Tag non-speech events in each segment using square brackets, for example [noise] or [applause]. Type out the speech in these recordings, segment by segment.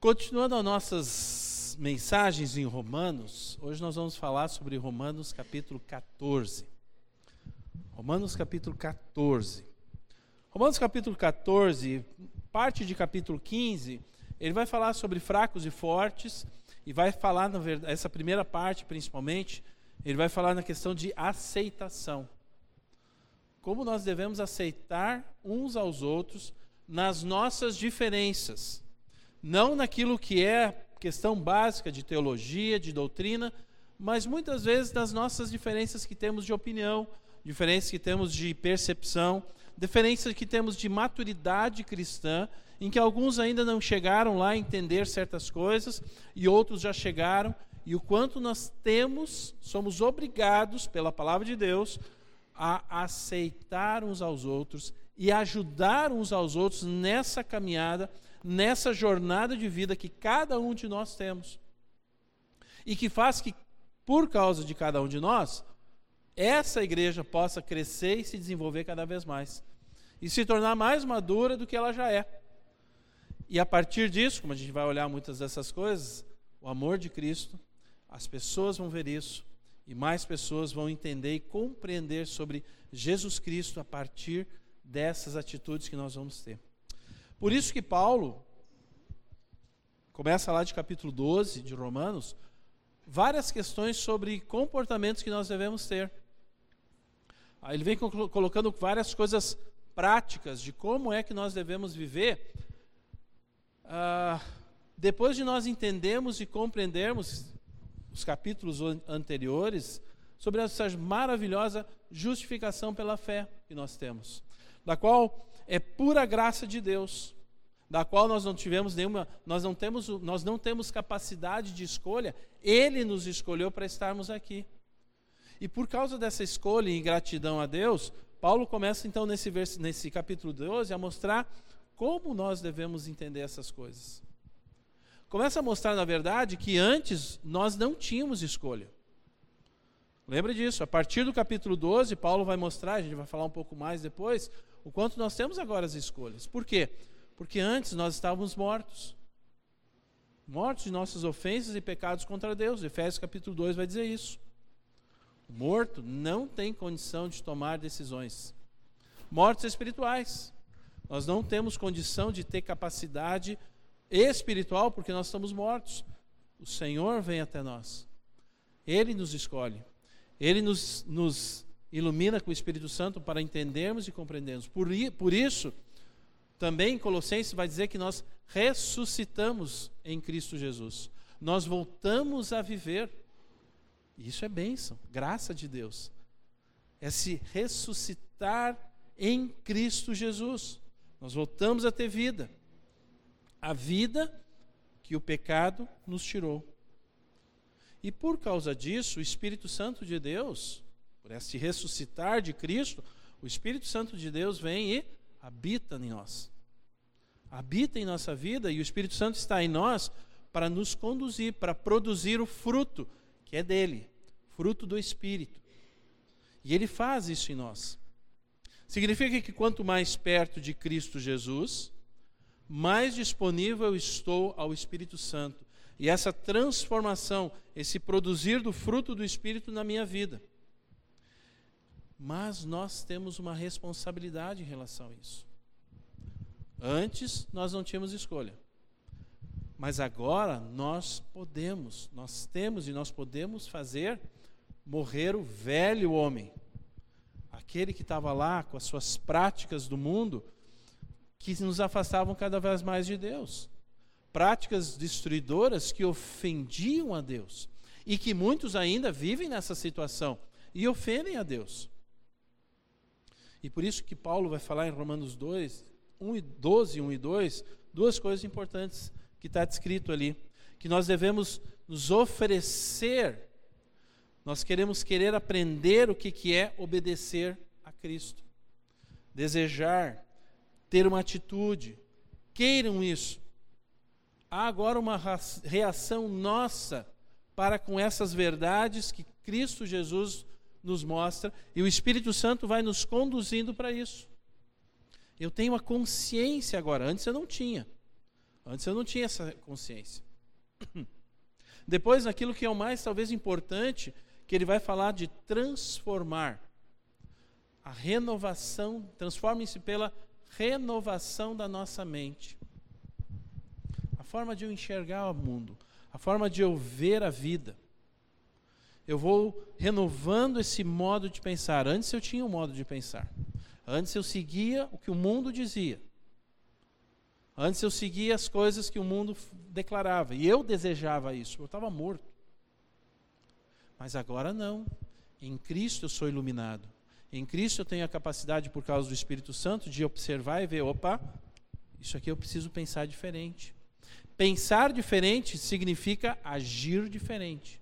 Continuando as nossas mensagens em Romanos, hoje nós vamos falar sobre Romanos capítulo 14. Romanos capítulo 14. Romanos capítulo 14, parte de capítulo 15, ele vai falar sobre fracos e fortes, e vai falar, na verdade, essa primeira parte principalmente, ele vai falar na questão de aceitação. Como nós devemos aceitar uns aos outros nas nossas diferenças não naquilo que é questão básica de teologia, de doutrina, mas muitas vezes nas nossas diferenças que temos de opinião, diferenças que temos de percepção, diferenças que temos de maturidade cristã, em que alguns ainda não chegaram lá a entender certas coisas e outros já chegaram, e o quanto nós temos, somos obrigados pela palavra de Deus a aceitar uns aos outros e ajudar uns aos outros nessa caminhada nessa jornada de vida que cada um de nós temos. E que faz que, por causa de cada um de nós, essa igreja possa crescer e se desenvolver cada vez mais. E se tornar mais madura do que ela já é. E a partir disso, como a gente vai olhar muitas dessas coisas, o amor de Cristo, as pessoas vão ver isso e mais pessoas vão entender e compreender sobre Jesus Cristo a partir dessas atitudes que nós vamos ter. Por isso que Paulo, começa lá de capítulo 12 de Romanos, várias questões sobre comportamentos que nós devemos ter. Ele vem colocando várias coisas práticas de como é que nós devemos viver. Ah, depois de nós entendermos e compreendermos os capítulos anteriores sobre essa maravilhosa justificação pela fé que nós temos, da qual é pura graça de Deus, da qual nós não tivemos nenhuma, nós não temos, nós não temos capacidade de escolha, ele nos escolheu para estarmos aqui. E por causa dessa escolha e gratidão a Deus, Paulo começa então nesse, vers, nesse capítulo 12 a mostrar como nós devemos entender essas coisas. Começa a mostrar, na verdade, que antes nós não tínhamos escolha. Lembra disso? A partir do capítulo 12, Paulo vai mostrar, a gente vai falar um pouco mais depois, o quanto nós temos agora as escolhas. Por quê? Porque antes nós estávamos mortos. Mortos de nossas ofensas e pecados contra Deus. Efésios capítulo 2 vai dizer isso. O morto não tem condição de tomar decisões. Mortos espirituais. Nós não temos condição de ter capacidade espiritual porque nós estamos mortos. O Senhor vem até nós. Ele nos escolhe. Ele nos, nos ilumina com o Espírito Santo para entendermos e compreendermos. Por, por isso, também Colossenses vai dizer que nós ressuscitamos em Cristo Jesus. Nós voltamos a viver. Isso é bênção, graça de Deus. É se ressuscitar em Cristo Jesus. Nós voltamos a ter vida. A vida que o pecado nos tirou. E por causa disso, o Espírito Santo de Deus por esse ressuscitar de Cristo, o Espírito Santo de Deus vem e habita em nós. Habita em nossa vida e o Espírito Santo está em nós para nos conduzir, para produzir o fruto que é dele, fruto do Espírito. E ele faz isso em nós. Significa que quanto mais perto de Cristo Jesus, mais disponível eu estou ao Espírito Santo. E essa transformação, esse produzir do fruto do Espírito na minha vida. Mas nós temos uma responsabilidade em relação a isso. Antes nós não tínhamos escolha. Mas agora nós podemos, nós temos e nós podemos fazer morrer o velho homem. Aquele que estava lá com as suas práticas do mundo que nos afastavam cada vez mais de Deus. Práticas destruidoras que ofendiam a Deus. E que muitos ainda vivem nessa situação e ofendem a Deus. E por isso que Paulo vai falar em Romanos 2, 1 e 12, 1 e 2, duas coisas importantes que está descrito ali. Que nós devemos nos oferecer, nós queremos querer aprender o que, que é obedecer a Cristo. Desejar, ter uma atitude, queiram isso. Há agora uma reação nossa para com essas verdades que Cristo Jesus nos mostra e o Espírito Santo vai nos conduzindo para isso. Eu tenho a consciência agora, antes eu não tinha. Antes eu não tinha essa consciência. [coughs] Depois, naquilo que é o mais talvez importante, que ele vai falar de transformar. A renovação, transforme-se pela renovação da nossa mente. A forma de eu enxergar o mundo, a forma de eu ver a vida. Eu vou renovando esse modo de pensar. Antes eu tinha um modo de pensar. Antes eu seguia o que o mundo dizia. Antes eu seguia as coisas que o mundo declarava. E eu desejava isso. Eu estava morto. Mas agora não. Em Cristo eu sou iluminado. Em Cristo eu tenho a capacidade, por causa do Espírito Santo, de observar e ver: opa, isso aqui eu preciso pensar diferente. Pensar diferente significa agir diferente.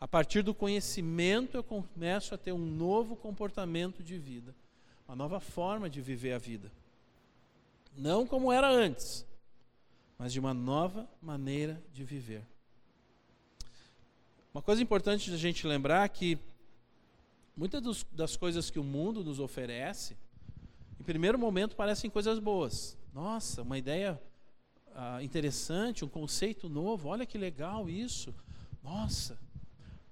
A partir do conhecimento, eu começo a ter um novo comportamento de vida, uma nova forma de viver a vida. Não como era antes, mas de uma nova maneira de viver. Uma coisa importante de a gente lembrar é que muitas das coisas que o mundo nos oferece, em primeiro momento parecem coisas boas. Nossa, uma ideia ah, interessante, um conceito novo, olha que legal isso. Nossa.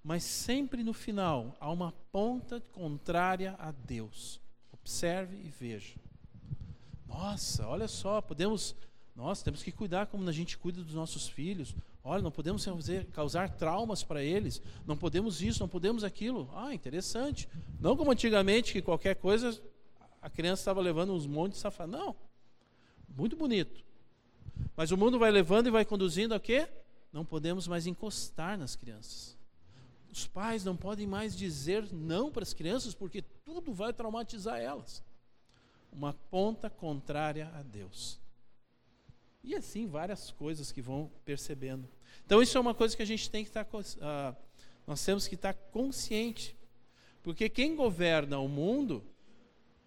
Mas sempre no final há uma ponta contrária a Deus. Observe e veja. Nossa, olha só, podemos, nós temos que cuidar como a gente cuida dos nossos filhos. Olha, não podemos fazer, causar traumas para eles. Não podemos isso, não podemos aquilo. Ah, interessante. Não como antigamente que qualquer coisa a criança estava levando uns montes de safado. Não. Muito bonito. Mas o mundo vai levando e vai conduzindo a quê? Não podemos mais encostar nas crianças. Os pais não podem mais dizer não para as crianças porque tudo vai traumatizar elas uma ponta contrária a Deus. E assim várias coisas que vão percebendo. Então isso é uma coisa que a gente tem que estar, uh, nós temos que estar consciente, porque quem governa o mundo,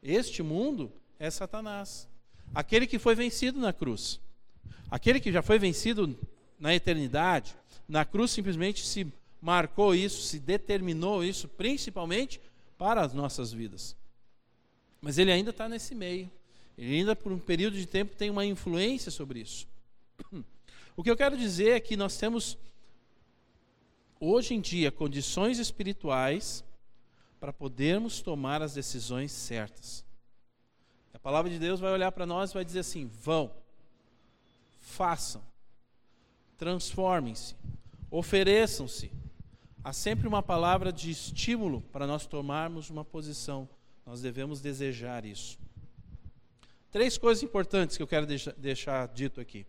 este mundo, é Satanás, aquele que foi vencido na cruz, aquele que já foi vencido na eternidade, na cruz simplesmente se marcou isso, se determinou isso, principalmente para as nossas vidas. Mas ele ainda está nesse meio. Ele ainda, por um período de tempo, tem uma influência sobre isso. [clears throat] O que eu quero dizer é que nós temos, hoje em dia, condições espirituais para podermos tomar as decisões certas. A palavra de Deus vai olhar para nós e vai dizer assim: vão, façam, transformem-se, ofereçam-se. Há sempre uma palavra de estímulo para nós tomarmos uma posição nós devemos desejar isso. Três coisas importantes que eu quero deixar, dito aqui.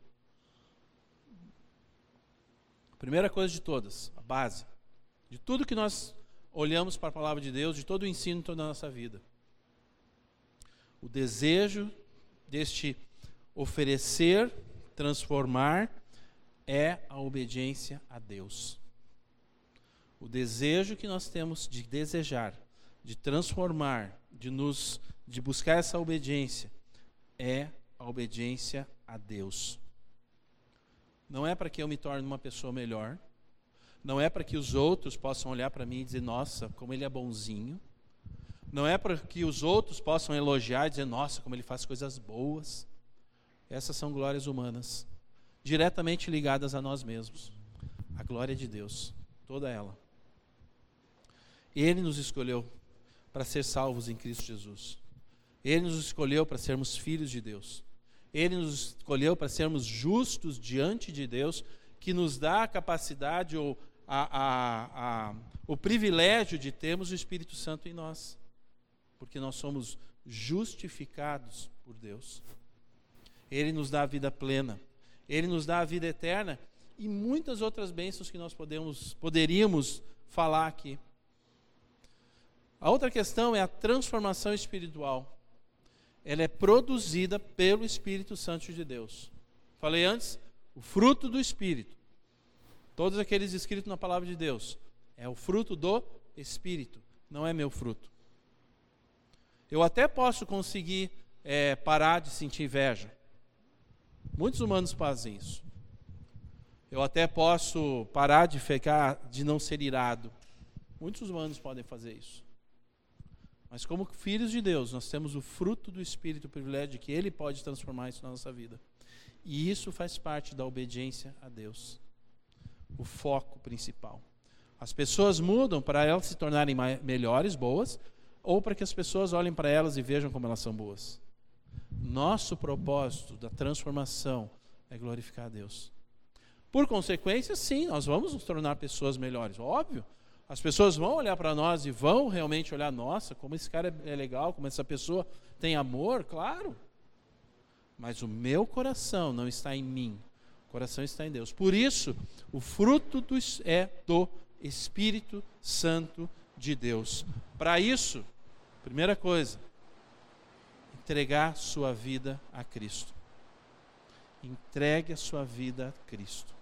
primeira coisa de todas, a base. De tudo que nós olhamos para a palavra de Deus, de todo o ensino, toda a nossa vida. O desejo deste oferecer, transformar, é a obediência a Deus. O desejo que nós temos de desejar, de transformar, de nos de buscar essa obediência é a obediência a Deus. Não é para que eu me torne uma pessoa melhor, não é para que os outros possam olhar para mim e dizer, nossa, como ele é bonzinho. Não é para que os outros possam elogiar e dizer, nossa, como ele faz coisas boas. Essas são glórias humanas, diretamente ligadas a nós mesmos. A glória de Deus, toda ela. Ele nos escolheu para ser salvos em Cristo Jesus. Ele nos escolheu para sermos filhos de Deus. Ele nos escolheu para sermos justos diante de Deus, que nos dá a capacidade ou a, a, a, o privilégio de termos o Espírito Santo em nós, porque nós somos justificados por Deus. Ele nos dá a vida plena, Ele nos dá a vida eterna e muitas outras bênçãos que nós podemos, poderíamos falar aqui. A outra questão é a transformação espiritual. Ela é produzida pelo Espírito Santo de Deus. Falei antes, o fruto do Espírito. Todos aqueles escritos na palavra de Deus. É o fruto do Espírito, não é meu fruto. Eu até posso conseguir é, parar de sentir inveja. Muitos humanos fazem isso. Eu até posso parar de ficar, de não ser irado. Muitos humanos podem fazer isso. Mas como filhos de Deus, nós temos o fruto do Espírito, o privilégio de que Ele pode transformar isso na nossa vida. E isso faz parte da obediência a Deus. O foco principal. As pessoas mudam para elas se tornarem melhores, boas, ou para que as pessoas olhem para elas e vejam como elas são boas. Nosso propósito da transformação é glorificar a Deus. Por consequência, sim, nós vamos nos tornar pessoas melhores, óbvio. As pessoas vão olhar para nós e vão realmente olhar, nossa, como esse cara é legal, como essa pessoa tem amor, claro. Mas o meu coração não está em mim, o coração está em Deus. Por isso, o fruto do, é do Espírito Santo de Deus. Para isso, primeira coisa, entregar sua vida a Cristo. Entregue a sua vida a Cristo.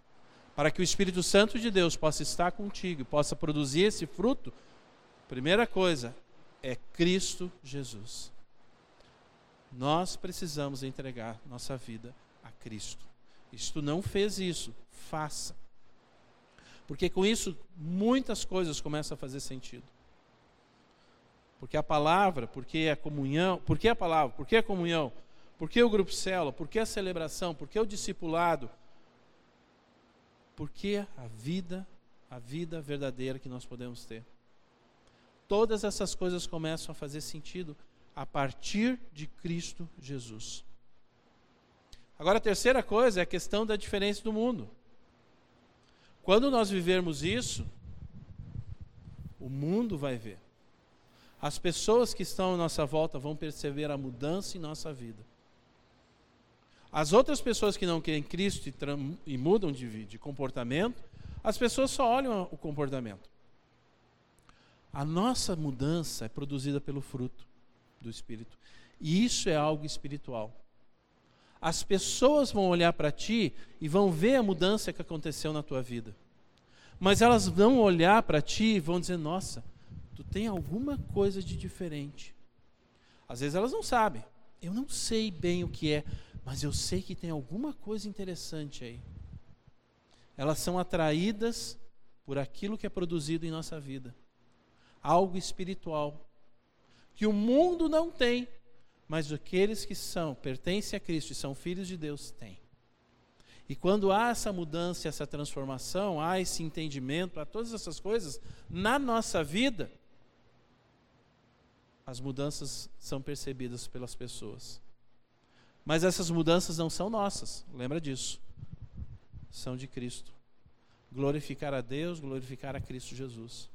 Para que o Espírito Santo de Deus possa estar contigo, possa produzir esse fruto, primeira coisa é Cristo Jesus. Nós precisamos entregar nossa vida a Cristo. Tu não fez isso, faça. Porque com isso muitas coisas começam a fazer sentido. Porque a palavra, porque a comunhão, porque a palavra, porque a comunhão, porque o grupo célula, porque a celebração, porque o discipulado, porque a vida, a vida verdadeira que nós podemos ter. Todas essas coisas começam a fazer sentido a partir de Cristo Jesus. Agora, a terceira coisa é a questão da diferença do mundo. Quando nós vivermos isso, o mundo vai ver. As pessoas que estão à nossa volta vão perceber a mudança em nossa vida. As outras pessoas que não querem Cristo e, e mudam de, de comportamento, as pessoas só olham o comportamento. A nossa mudança é produzida pelo fruto do Espírito. E isso é algo espiritual. As pessoas vão olhar para ti e vão ver a mudança que aconteceu na tua vida. Mas elas vão olhar para ti e vão dizer: Nossa, tu tem alguma coisa de diferente. Às vezes elas não sabem. Eu não sei bem o que é, mas eu sei que tem alguma coisa interessante aí. Elas são atraídas por aquilo que é produzido em nossa vida. Algo espiritual que o mundo não tem, mas aqueles que são, pertencem a Cristo e são filhos de Deus têm. E quando há essa mudança, essa transformação, há esse entendimento, há todas essas coisas na nossa vida, as mudanças são percebidas pelas pessoas. Mas essas mudanças não são nossas, lembra disso. São de Cristo. Glorificar a Deus, glorificar a Cristo Jesus.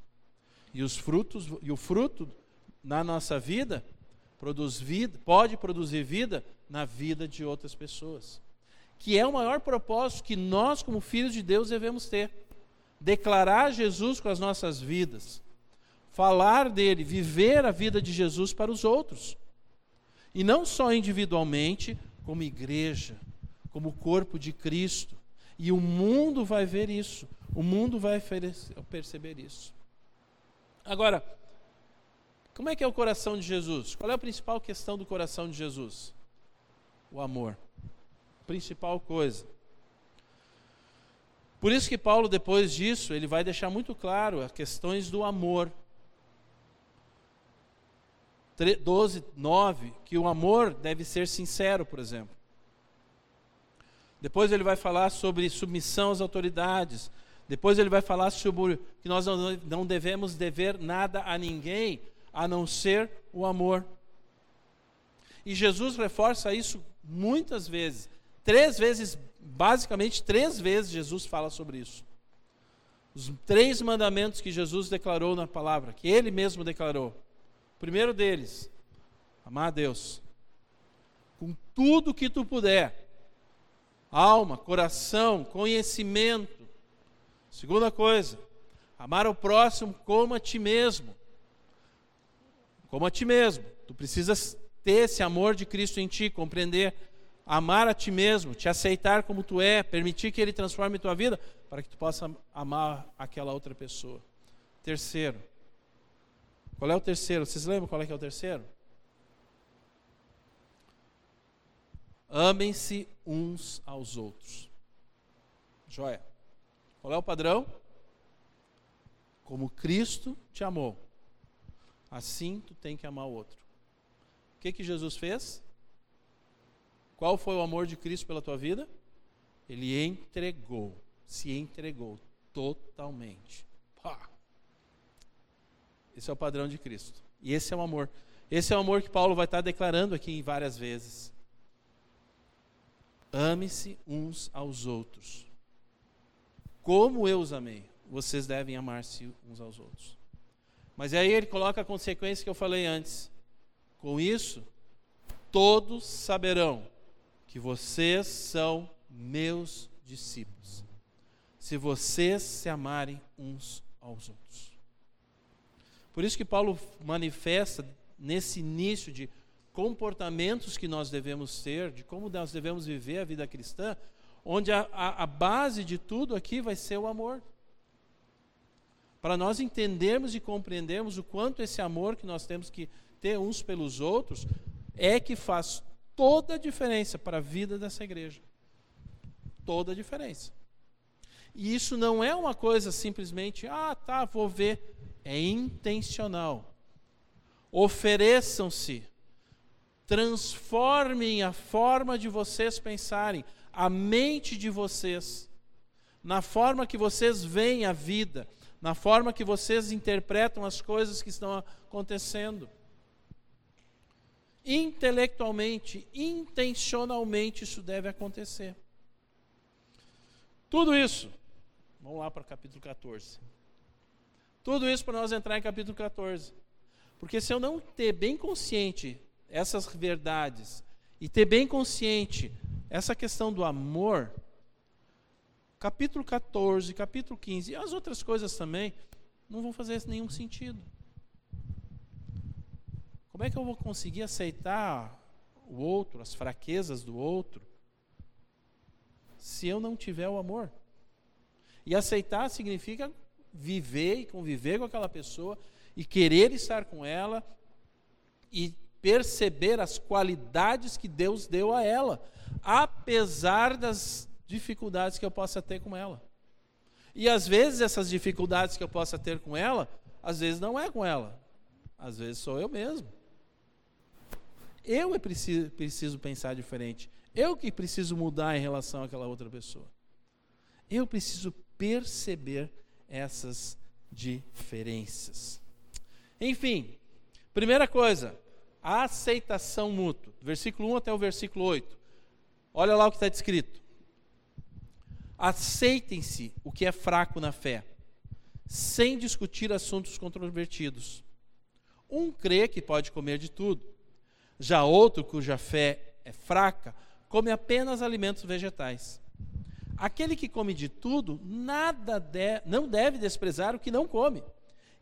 E os frutos, e o fruto na nossa vida, produz vida, pode produzir vida na vida de outras pessoas. Que é o maior propósito que nós, como filhos de Deus, devemos ter. Declarar Jesus com as nossas vidas. Falar dele, viver a vida de Jesus para os outros. E não só individualmente, como igreja, como corpo de Cristo. E o mundo vai ver isso. O mundo vai perceber isso. Agora, como é que é o coração de Jesus? Qual é a principal questão do coração de Jesus? O amor. Principal coisa. Por isso que Paulo, depois disso, ele vai deixar muito claro as questões do amor. 12, 9, que o amor deve ser sincero, por exemplo. Depois ele vai falar sobre submissão às autoridades. Depois ele vai falar sobre que nós não devemos dever nada a ninguém, a não ser o amor. E Jesus reforça isso muitas vezes. Três vezes, basicamente três vezes, Jesus fala sobre isso. Os três mandamentos que Jesus declarou na palavra, que ele mesmo declarou. Primeiro deles, amar a Deus com tudo que tu puder. Alma, coração, conhecimento. Segunda coisa, amar o próximo como a ti mesmo como a ti mesmo. Tu precisas ter esse amor de Cristo em ti, compreender, amar a ti mesmo, te aceitar como tu é, permitir que Ele transforme tua vida para que tu possa amar aquela outra pessoa. Terceiro. Qual é o terceiro? Vocês lembram qual é que é o terceiro? Amem-se uns aos outros. Joia. Qual é o padrão? Como Cristo te amou. Assim tu tem que amar o outro. O que que Jesus fez? Qual foi o amor de Cristo pela tua vida? Ele entregou, se entregou totalmente. Pá. Esse é o padrão de Cristo. E esse é o amor. Esse é o amor que Paulo vai estar declarando aqui várias vezes. Ame-se uns aos outros. Como eu os amei, vocês devem amar-se uns aos outros. Mas aí ele coloca a consequência que eu falei antes. Com isso, todos saberão que vocês são meus discípulos, se vocês se amarem uns aos outros. Por isso que Paulo manifesta nesse início de comportamentos que nós devemos ter, de como nós devemos viver a vida cristã, onde a, a, a base de tudo aqui vai ser o amor. Para nós entendermos e compreendermos o quanto esse amor que nós temos que ter uns pelos outros é que faz toda a diferença para a vida dessa igreja. Toda a diferença. E isso não é uma coisa simplesmente, ah, tá, vou ver. É intencional. Ofereçam-se. Transformem a forma de vocês pensarem, a mente de vocês, na forma que vocês veem a vida, na forma que vocês interpretam as coisas que estão acontecendo. Intelectualmente, intencionalmente, isso deve acontecer. Tudo isso, vamos lá para o capítulo 14. Tudo isso para nós entrar em capítulo 14. Porque se eu não ter bem consciente essas verdades e ter bem consciente essa questão do amor, capítulo 14, capítulo 15 e as outras coisas também não vão fazer nenhum sentido. Como é que eu vou conseguir aceitar o outro, as fraquezas do outro, se eu não tiver o amor? E aceitar significa viver e conviver com aquela pessoa e querer estar com ela e perceber as qualidades que Deus deu a ela, apesar das dificuldades que eu possa ter com ela. E às vezes essas dificuldades que eu possa ter com ela, às vezes não é com ela, às vezes sou eu mesmo. Eu é preciso, preciso pensar diferente. Eu que preciso mudar em relação àquela outra pessoa. Eu preciso perceber essas diferenças. Enfim, primeira coisa, a aceitação mútua. Versículo 1 até o versículo 8. Olha lá o que está escrito. Aceitem-se o que é fraco na fé, sem discutir assuntos controvertidos. Um crê que pode comer de tudo, já outro, cuja fé é fraca, come apenas alimentos vegetais. Aquele que come de tudo, nada de, não deve desprezar o que não come.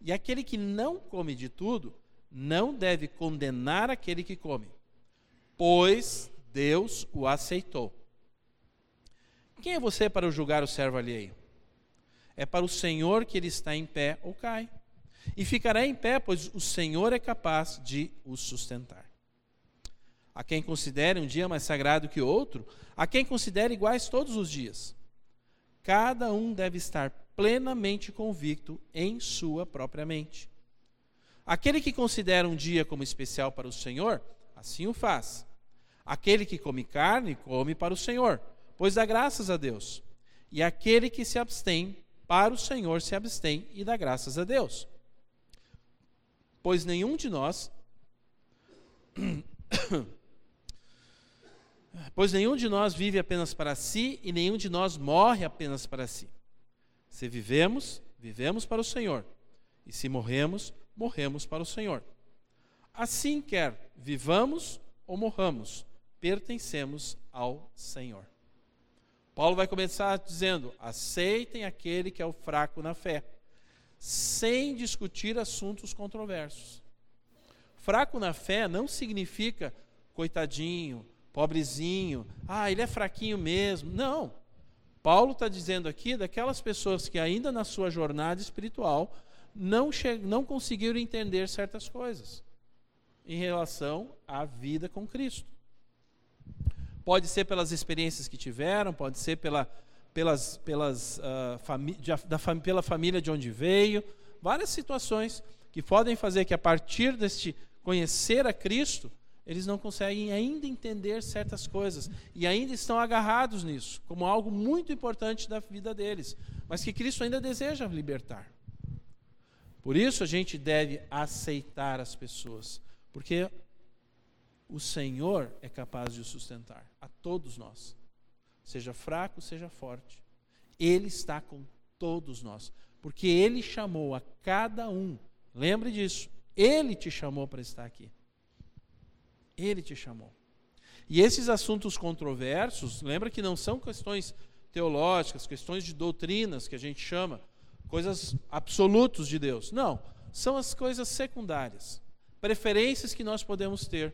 E aquele que não come de tudo, não deve condenar aquele que come, pois Deus o aceitou. Quem é você para julgar o servo alheio? É para o Senhor que ele está em pé ou cai. E ficará em pé, pois o Senhor é capaz de o sustentar. A quem considere um dia mais sagrado que outro, a quem considere iguais todos os dias. Cada um deve estar plenamente convicto em sua própria mente. Aquele que considera um dia como especial para o Senhor, assim o faz. Aquele que come carne, come para o Senhor, pois dá graças a Deus. E aquele que se abstém, para o Senhor se abstém e dá graças a Deus. Pois nenhum de nós [clears throat] Pois nenhum de nós vive apenas para si e nenhum de nós morre apenas para si. Se vivemos, vivemos para o Senhor. E se morremos, morremos para o Senhor. Assim quer vivamos ou morramos, pertencemos ao Senhor. Paulo vai começar dizendo: aceitem aquele que é o fraco na fé, sem discutir assuntos controversos. Fraco na fé não significa coitadinho, pobrezinho, ah, ele é fraquinho mesmo. Não. Paulo está dizendo aqui daquelas pessoas que ainda na sua jornada espiritual não, não conseguiram entender certas coisas em relação à vida com Cristo. Pode ser pelas experiências que tiveram, pode ser pela, pelas, pelas, uh, fami da, pela família de onde veio, várias situações que podem fazer que a partir deste conhecer a Cristo, eles não conseguem ainda entender certas coisas e ainda estão agarrados nisso, como algo muito importante da vida deles, mas que Cristo ainda deseja libertar. Por isso a gente deve aceitar as pessoas, porque o Senhor é capaz de o sustentar a todos nós, seja fraco, seja forte. Ele está com todos nós, porque Ele chamou a cada um. Lembre disso, Ele te chamou para estar aqui. Ele te chamou. E esses assuntos controversos, lembra que não são questões teológicas, questões de doutrinas que a gente chama, coisas absolutos de Deus. Não, são as coisas secundárias, preferências que nós podemos ter.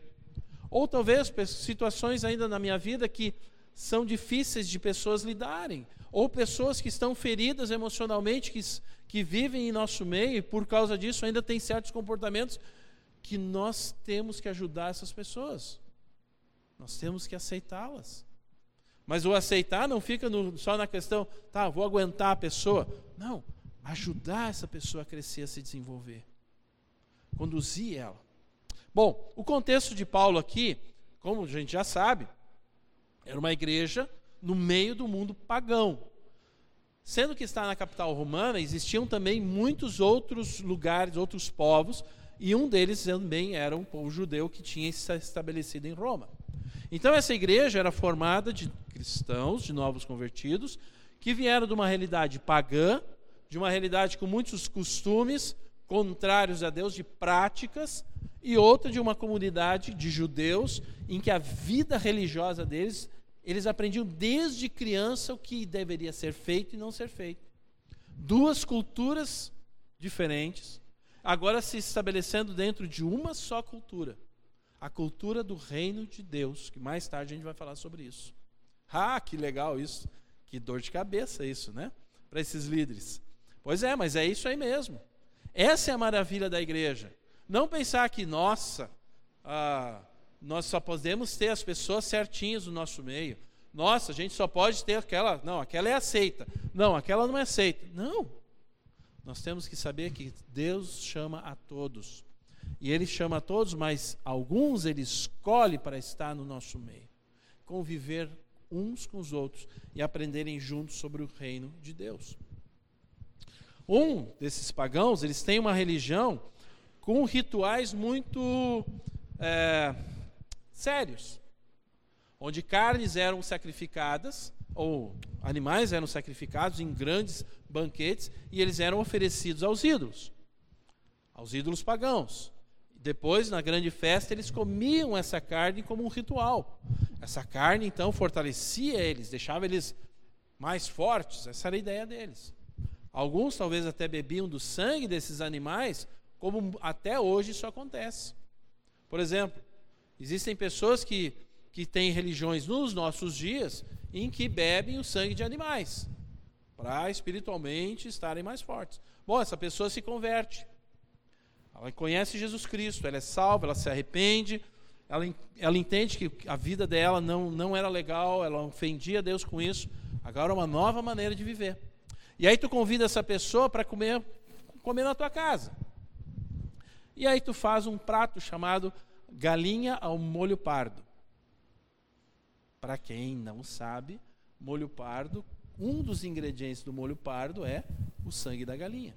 Ou talvez situações ainda na minha vida que são difíceis de pessoas lidarem, ou pessoas que estão feridas emocionalmente, que, que vivem em nosso meio e por causa disso ainda têm certos comportamentos que nós temos que ajudar essas pessoas. Nós temos que aceitá-las. Mas o aceitar não fica no, só na questão, tá, vou aguentar a pessoa. Não, ajudar essa pessoa a crescer, a se desenvolver. Conduzir ela. Bom, o contexto de Paulo aqui, como a gente já sabe, era uma igreja no meio do mundo pagão. Sendo que está na capital romana, existiam também muitos outros lugares, outros povos e um deles também era um povo judeu que tinha se estabelecido em Roma. Então essa igreja era formada de cristãos, de novos convertidos, que vieram de uma realidade pagã, de uma realidade com muitos costumes contrários a Deus, de práticas, e outra de uma comunidade de judeus em que a vida religiosa deles, eles aprendiam desde criança o que deveria ser feito e não ser feito. Duas culturas diferentes, agora se estabelecendo dentro de uma só cultura. A cultura do reino de Deus, que mais tarde a gente vai falar sobre isso. Ah, que legal isso. Que dor de cabeça isso, né? Para esses líderes. Pois é, mas é isso aí mesmo. Essa é a maravilha da igreja. Não pensar que, nossa, ah, nós só podemos ter as pessoas certinhas no nosso meio. Nossa, a gente só pode ter aquela. Não, aquela é aceita. Não, aquela não é aceita. Não. Nós temos que saber que Deus chama a todos. E Ele chama a todos, mas alguns Ele escolhe para estar no nosso meio. Conviver uns com os outros e aprenderem juntos sobre o reino de Deus. Um desses pagãos, eles têm uma religião com rituais muito é, sérios, onde carnes eram sacrificadas ou animais eram sacrificados em grandes banquetes e eles eram oferecidos aos ídolos, aos ídolos pagãos. Depois, na grande festa, eles comiam essa carne como um ritual. Essa carne, então, fortalecia eles, deixava eles mais fortes. Essa era a ideia deles. Alguns talvez até bebiam do sangue desses animais, como até hoje isso acontece. Por exemplo, existem pessoas que, que têm religiões nos nossos dias em que bebem o sangue de animais, para espiritualmente estarem mais fortes. Bom, essa pessoa se converte. Ela conhece Jesus Cristo, ela é salva, ela se arrepende, ela, ela entende que a vida dela não, não era legal, ela ofendia Deus com isso. Agora é uma nova maneira de viver. E aí tu convida essa pessoa para comer, comer na tua casa. E aí tu faz um prato chamado galinha ao molho pardo. Para quem não sabe, molho pardo, um dos ingredientes do molho pardo é o sangue da galinha.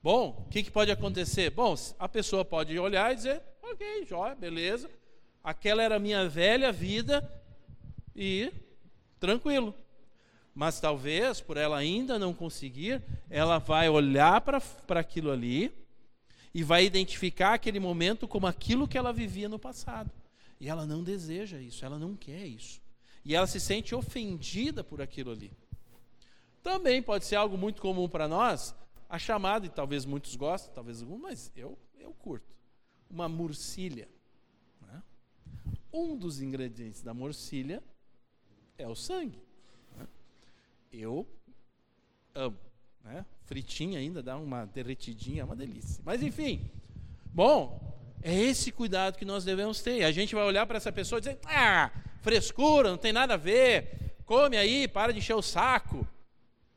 Bom, o que, que, pode acontecer? Bom, a pessoa pode olhar e dizer, ok, jóia, beleza. Aquela era a minha velha vida e tranquilo. Mas talvez, por ela ainda não conseguir, ela vai olhar para aquilo ali e vai identificar aquele momento como aquilo que ela vivia no passado. E ela não deseja isso, ela não quer isso. E ela se sente ofendida por aquilo ali. Também pode ser algo muito comum para nós, a chamada, e talvez muitos gostem, talvez alguns, mas eu, eu curto. Uma murcilha. Né? Um dos ingredientes da morcilha é o sangue. Né? Eu amo. Né? Fritinha ainda, dá uma derretidinha, é uma delícia. Mas enfim, bom, é esse cuidado que nós devemos ter. A gente vai olhar para essa pessoa e dizer: ah, frescura, não tem nada a ver, come aí, para de encher o saco.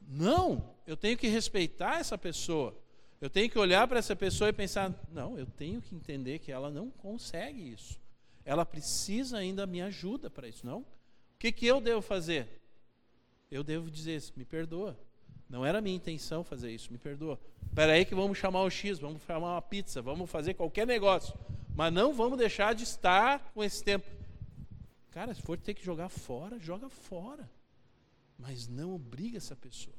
Não, eu tenho que respeitar essa pessoa. Eu tenho que olhar para essa pessoa e pensar: não, eu tenho que entender que ela não consegue isso. Ela precisa ainda me ajuda para isso, não? O que, que eu devo fazer? Eu devo dizer: me perdoa. Não era minha intenção fazer isso, me perdoa. Espera aí que vamos chamar o X, vamos chamar uma pizza, vamos fazer qualquer negócio. Mas não vamos deixar de estar com esse tempo. Cara, se for ter que jogar fora, joga fora. Mas não obriga essa pessoa.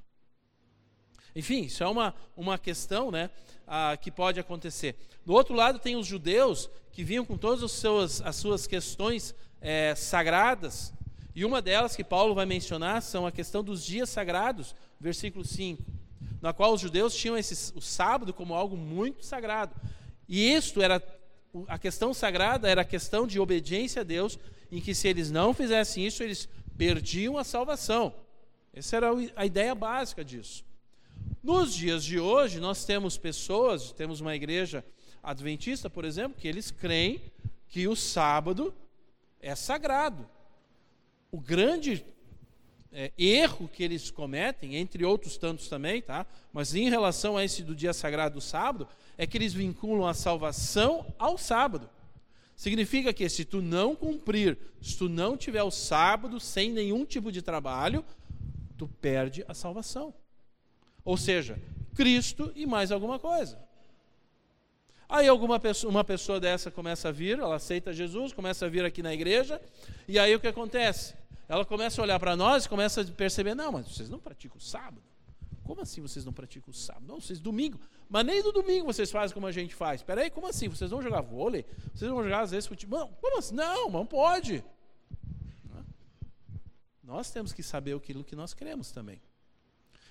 Enfim, isso é uma, uma questão né, que pode acontecer. Do outro lado, tem os judeus que vinham com todas seus, as suas questões é, sagradas. E uma delas que Paulo vai mencionar são a questão dos dias sagrados, versículo 5, na qual os judeus tinham esse, o sábado como algo muito sagrado. E isto era, a questão sagrada era a questão de obediência a Deus, em que se eles não fizessem isso, eles perdiam a salvação. Essa era a ideia básica disso. Nos dias de hoje, nós temos pessoas, temos uma igreja adventista, por exemplo, que eles creem que o sábado é sagrado. O grande é, erro que eles cometem, entre outros tantos também, tá? mas em relação a esse do dia sagrado do sábado, é que eles vinculam a salvação ao sábado. Significa que se tu não cumprir, se tu não tiver o sábado sem nenhum tipo de trabalho, tu perde a salvação. Ou seja, Cristo e mais alguma coisa. Aí alguma pessoa, uma pessoa dessa começa a vir, ela aceita Jesus, começa a vir aqui na igreja, e aí o que acontece? Ela começa a olhar para nós e começa a perceber, não, mas vocês não praticam o sábado. Como assim vocês não praticam o sábado? Não, vocês domingo. Mas nem do domingo vocês fazem como a gente faz. Espera aí, como assim? Vocês vão jogar vôlei? Vocês vão jogar às vezes futebol? Não, como assim? Não, não pode. Nós temos que saber aquilo que nós queremos também.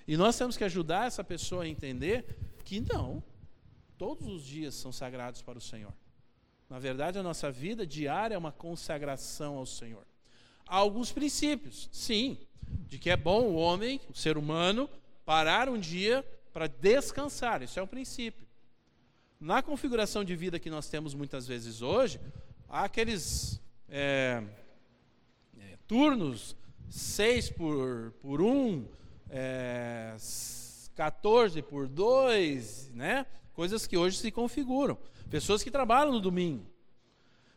E nós temos que ajudar essa pessoa a entender que não, todos os dias são sagrados para o Senhor. Na verdade, a nossa vida diária é uma consagração ao Senhor. Há alguns princípios, sim, de que é bom o homem, o ser humano, parar um dia para descansar. Isso é um princípio. Na configuração de vida que nós temos muitas vezes hoje, há aqueles é, é, turnos, seis por, por um, é, 14 por 2, né? Coisas que hoje se configuram. Pessoas que trabalham no domingo.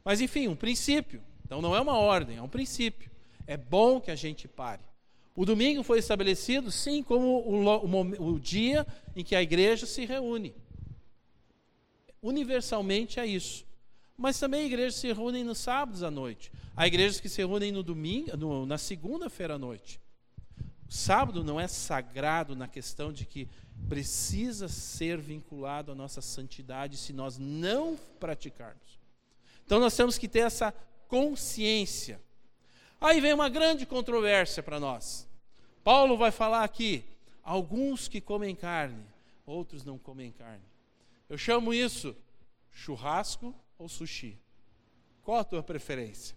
Mas enfim, um princípio. Então não é uma ordem, é um princípio. É bom que a gente pare. O domingo foi estabelecido, sim, como o, o, o dia em que a igreja se reúne. Universalmente é isso. Mas também igrejas se reúnem nos sábados à noite. Há igrejas que se reúnem no domingo, no, na segunda-feira à noite. O sábado não é sagrado na questão de que precisa ser vinculado à nossa santidade se nós não praticarmos. Então nós temos que ter essa consciência. Aí vem uma grande controvérsia para nós. Paulo vai falar aqui: alguns que comem carne, outros não comem carne. Eu chamo isso churrasco ou sushi. Qual a tua preferência?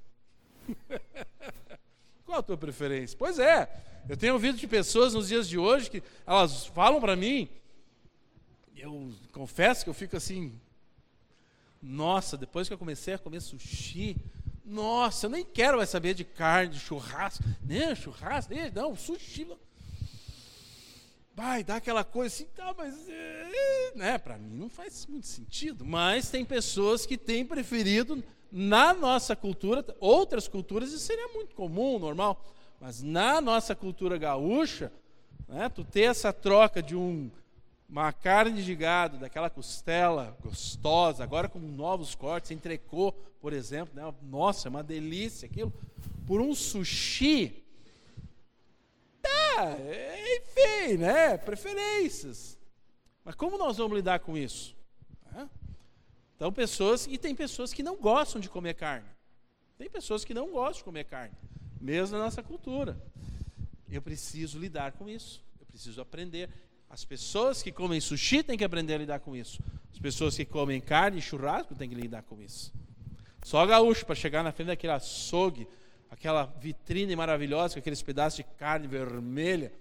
[laughs] Qual a tua preferência? Pois é, eu tenho ouvido de pessoas nos dias de hoje que elas falam para mim, eu confesso que eu fico assim, nossa, depois que eu comecei a comer sushi, nossa, eu nem quero mais saber de carne, de churrasco, nem churrasco, nem, não, sushi. Vai, dá aquela coisa assim, tá, mas, é, né, para mim não faz muito sentido, mas tem pessoas que têm preferido, na nossa cultura, outras culturas isso seria muito comum, normal, mas na nossa cultura gaúcha, né, tu ter essa troca de um, uma carne de gado, daquela costela gostosa, agora com novos cortes, entrecô, por exemplo, né, nossa, é uma delícia aquilo, por um sushi, tá, enfim, né, preferências. Mas como nós vamos lidar com isso? Então, pessoas, e tem pessoas que não gostam de comer carne. Tem pessoas que não gostam de comer carne mesmo na nossa cultura. Eu preciso lidar com isso. Eu preciso aprender. As pessoas que comem sushi têm que aprender a lidar com isso. As pessoas que comem carne e churrasco têm que lidar com isso. Só gaúcho para chegar na frente daquele açougue, aquela vitrine maravilhosa com aqueles pedaços de carne vermelha,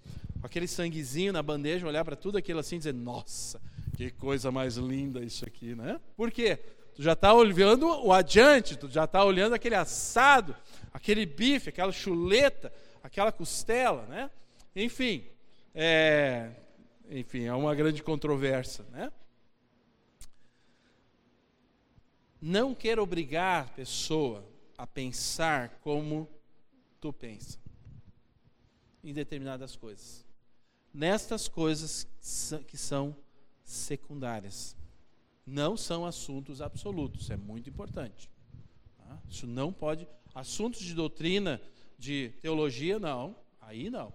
com aquele sanguezinho na bandeja, olhar para tudo aquilo assim e dizer: Nossa, que coisa mais linda isso aqui, né? Por quê? Tu já está olhando o adiante, tu já está olhando aquele assado, aquele bife, aquela chuleta, aquela costela, né? Enfim, é, enfim, é uma grande controvérsia, né? Não quer obrigar a pessoa a pensar como tu pensa em determinadas coisas. Nestas coisas que são secundárias. Não são assuntos absolutos, é muito importante. Tá? Isso não pode. Assuntos de doutrina, de teologia, não. Aí não.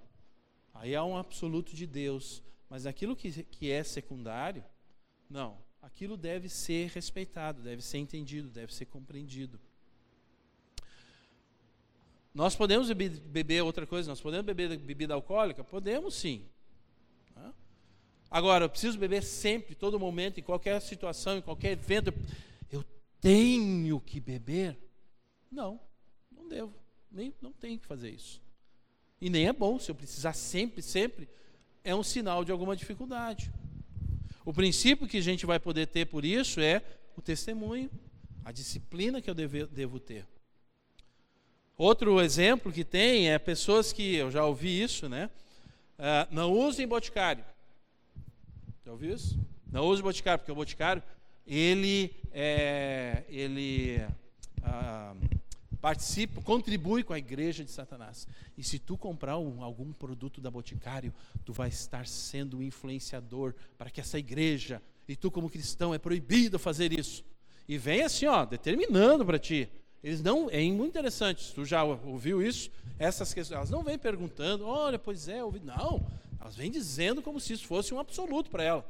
Aí há um absoluto de Deus mas aquilo que, que é secundário, não. Aquilo deve ser respeitado, deve ser entendido, deve ser compreendido. Nós podemos beber outra coisa, nós podemos beber bebida alcoólica? Podemos sim. Agora, eu preciso beber sempre, todo momento, em qualquer situação, em qualquer evento. Eu tenho que beber? Não, não devo. Nem, não tenho que fazer isso. E nem é bom, se eu precisar sempre, sempre, é um sinal de alguma dificuldade. O princípio que a gente vai poder ter por isso é o testemunho, a disciplina que eu deve, devo ter. Outro exemplo que tem é pessoas que, eu já ouvi isso, né? Uh, não usem boticário. Já ouviu isso? Não use boticário, porque o boticário, ele, é, ele uh, participa, contribui com a igreja de Satanás. E se tu comprar um, algum produto da Boticário, tu vai estar sendo um influenciador para que essa igreja, e tu como cristão, é proibido fazer isso. E vem assim, ó, determinando para ti. Eles não, é muito interessante, tu já ouviu isso? Essas questões, elas não vêm perguntando, olha, pois é, ouvi. Não, elas vêm dizendo como se isso fosse um absoluto para ela.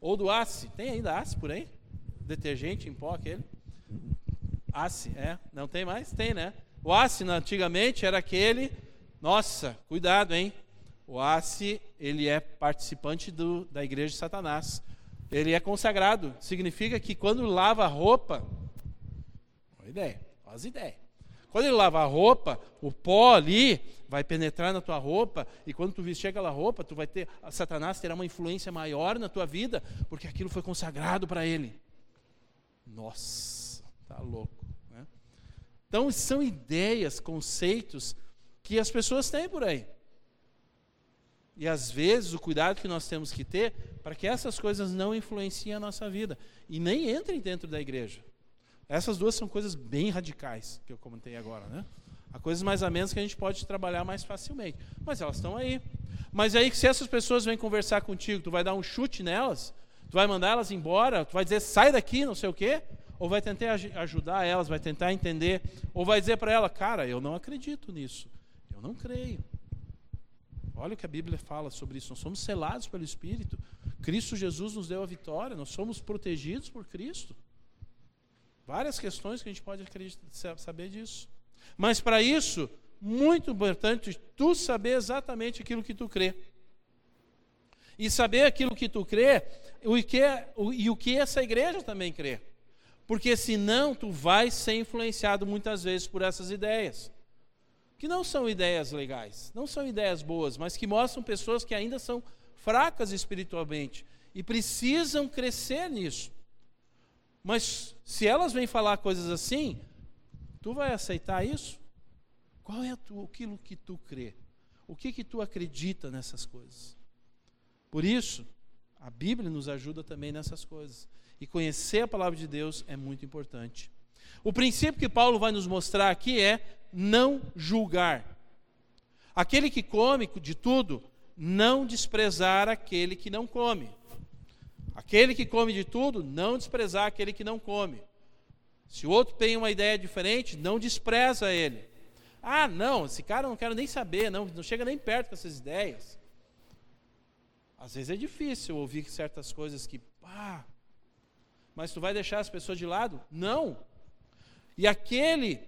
Ou do Ace, tem ainda Ace por aí? Detergente em pó aquele? Ace, é, não tem mais? Tem, né? O Ace, antigamente, era aquele, nossa, cuidado, hein? O Ace, ele é participante do, da igreja de Satanás. Ele é consagrado, significa que quando lava a roupa, uma ideia, faz ideia. Quando ele lava a roupa, o pó ali vai penetrar na tua roupa, e quando tu vestir aquela roupa, tu vai ter, Satanás terá uma influência maior na tua vida, porque aquilo foi consagrado para ele. Nossa, tá louco. Então, são ideias, conceitos que as pessoas têm por aí. E às vezes o cuidado que nós temos que ter para que essas coisas não influenciem a nossa vida e nem entrem dentro da igreja. Essas duas são coisas bem radicais que eu comentei agora, né? Há coisas mais a menos que a gente pode trabalhar mais facilmente, mas elas estão aí. Mas aí se essas pessoas vêm conversar contigo, tu vai dar um chute nelas, tu vai mandar elas embora, tu vai dizer sai daqui, não sei o quê, ou vai tentar ajudar elas, vai tentar entender, ou vai dizer para ela, cara, eu não acredito nisso, eu não creio. Olha o que a Bíblia fala sobre isso. Nós somos selados pelo Espírito. Cristo Jesus nos deu a vitória. Nós somos protegidos por Cristo. Várias questões que a gente pode saber disso. Mas para isso, muito importante tu saber exatamente aquilo que tu crê. E saber aquilo que tu crê o que, o, e o que essa igreja também crê. Porque senão tu vai ser influenciado muitas vezes por essas ideias. Que não são ideias legais, não são ideias boas, mas que mostram pessoas que ainda são fracas espiritualmente e precisam crescer nisso. Mas se elas vêm falar coisas assim, tu vai aceitar isso? Qual é tu, aquilo que tu crê? O que que tu acredita nessas coisas? Por isso, a Bíblia nos ajuda também nessas coisas. E conhecer a palavra de Deus é muito importante. O princípio que Paulo vai nos mostrar aqui é não julgar. Aquele que come de tudo, não desprezar aquele que não come. Aquele que come de tudo, não desprezar aquele que não come. Se o outro tem uma ideia diferente, não despreza ele. Ah, não, esse cara não quero nem saber, não, não chega nem perto com essas ideias. Às vezes é difícil ouvir certas coisas que, pá, mas tu vai deixar as pessoas de lado? Não. E aquele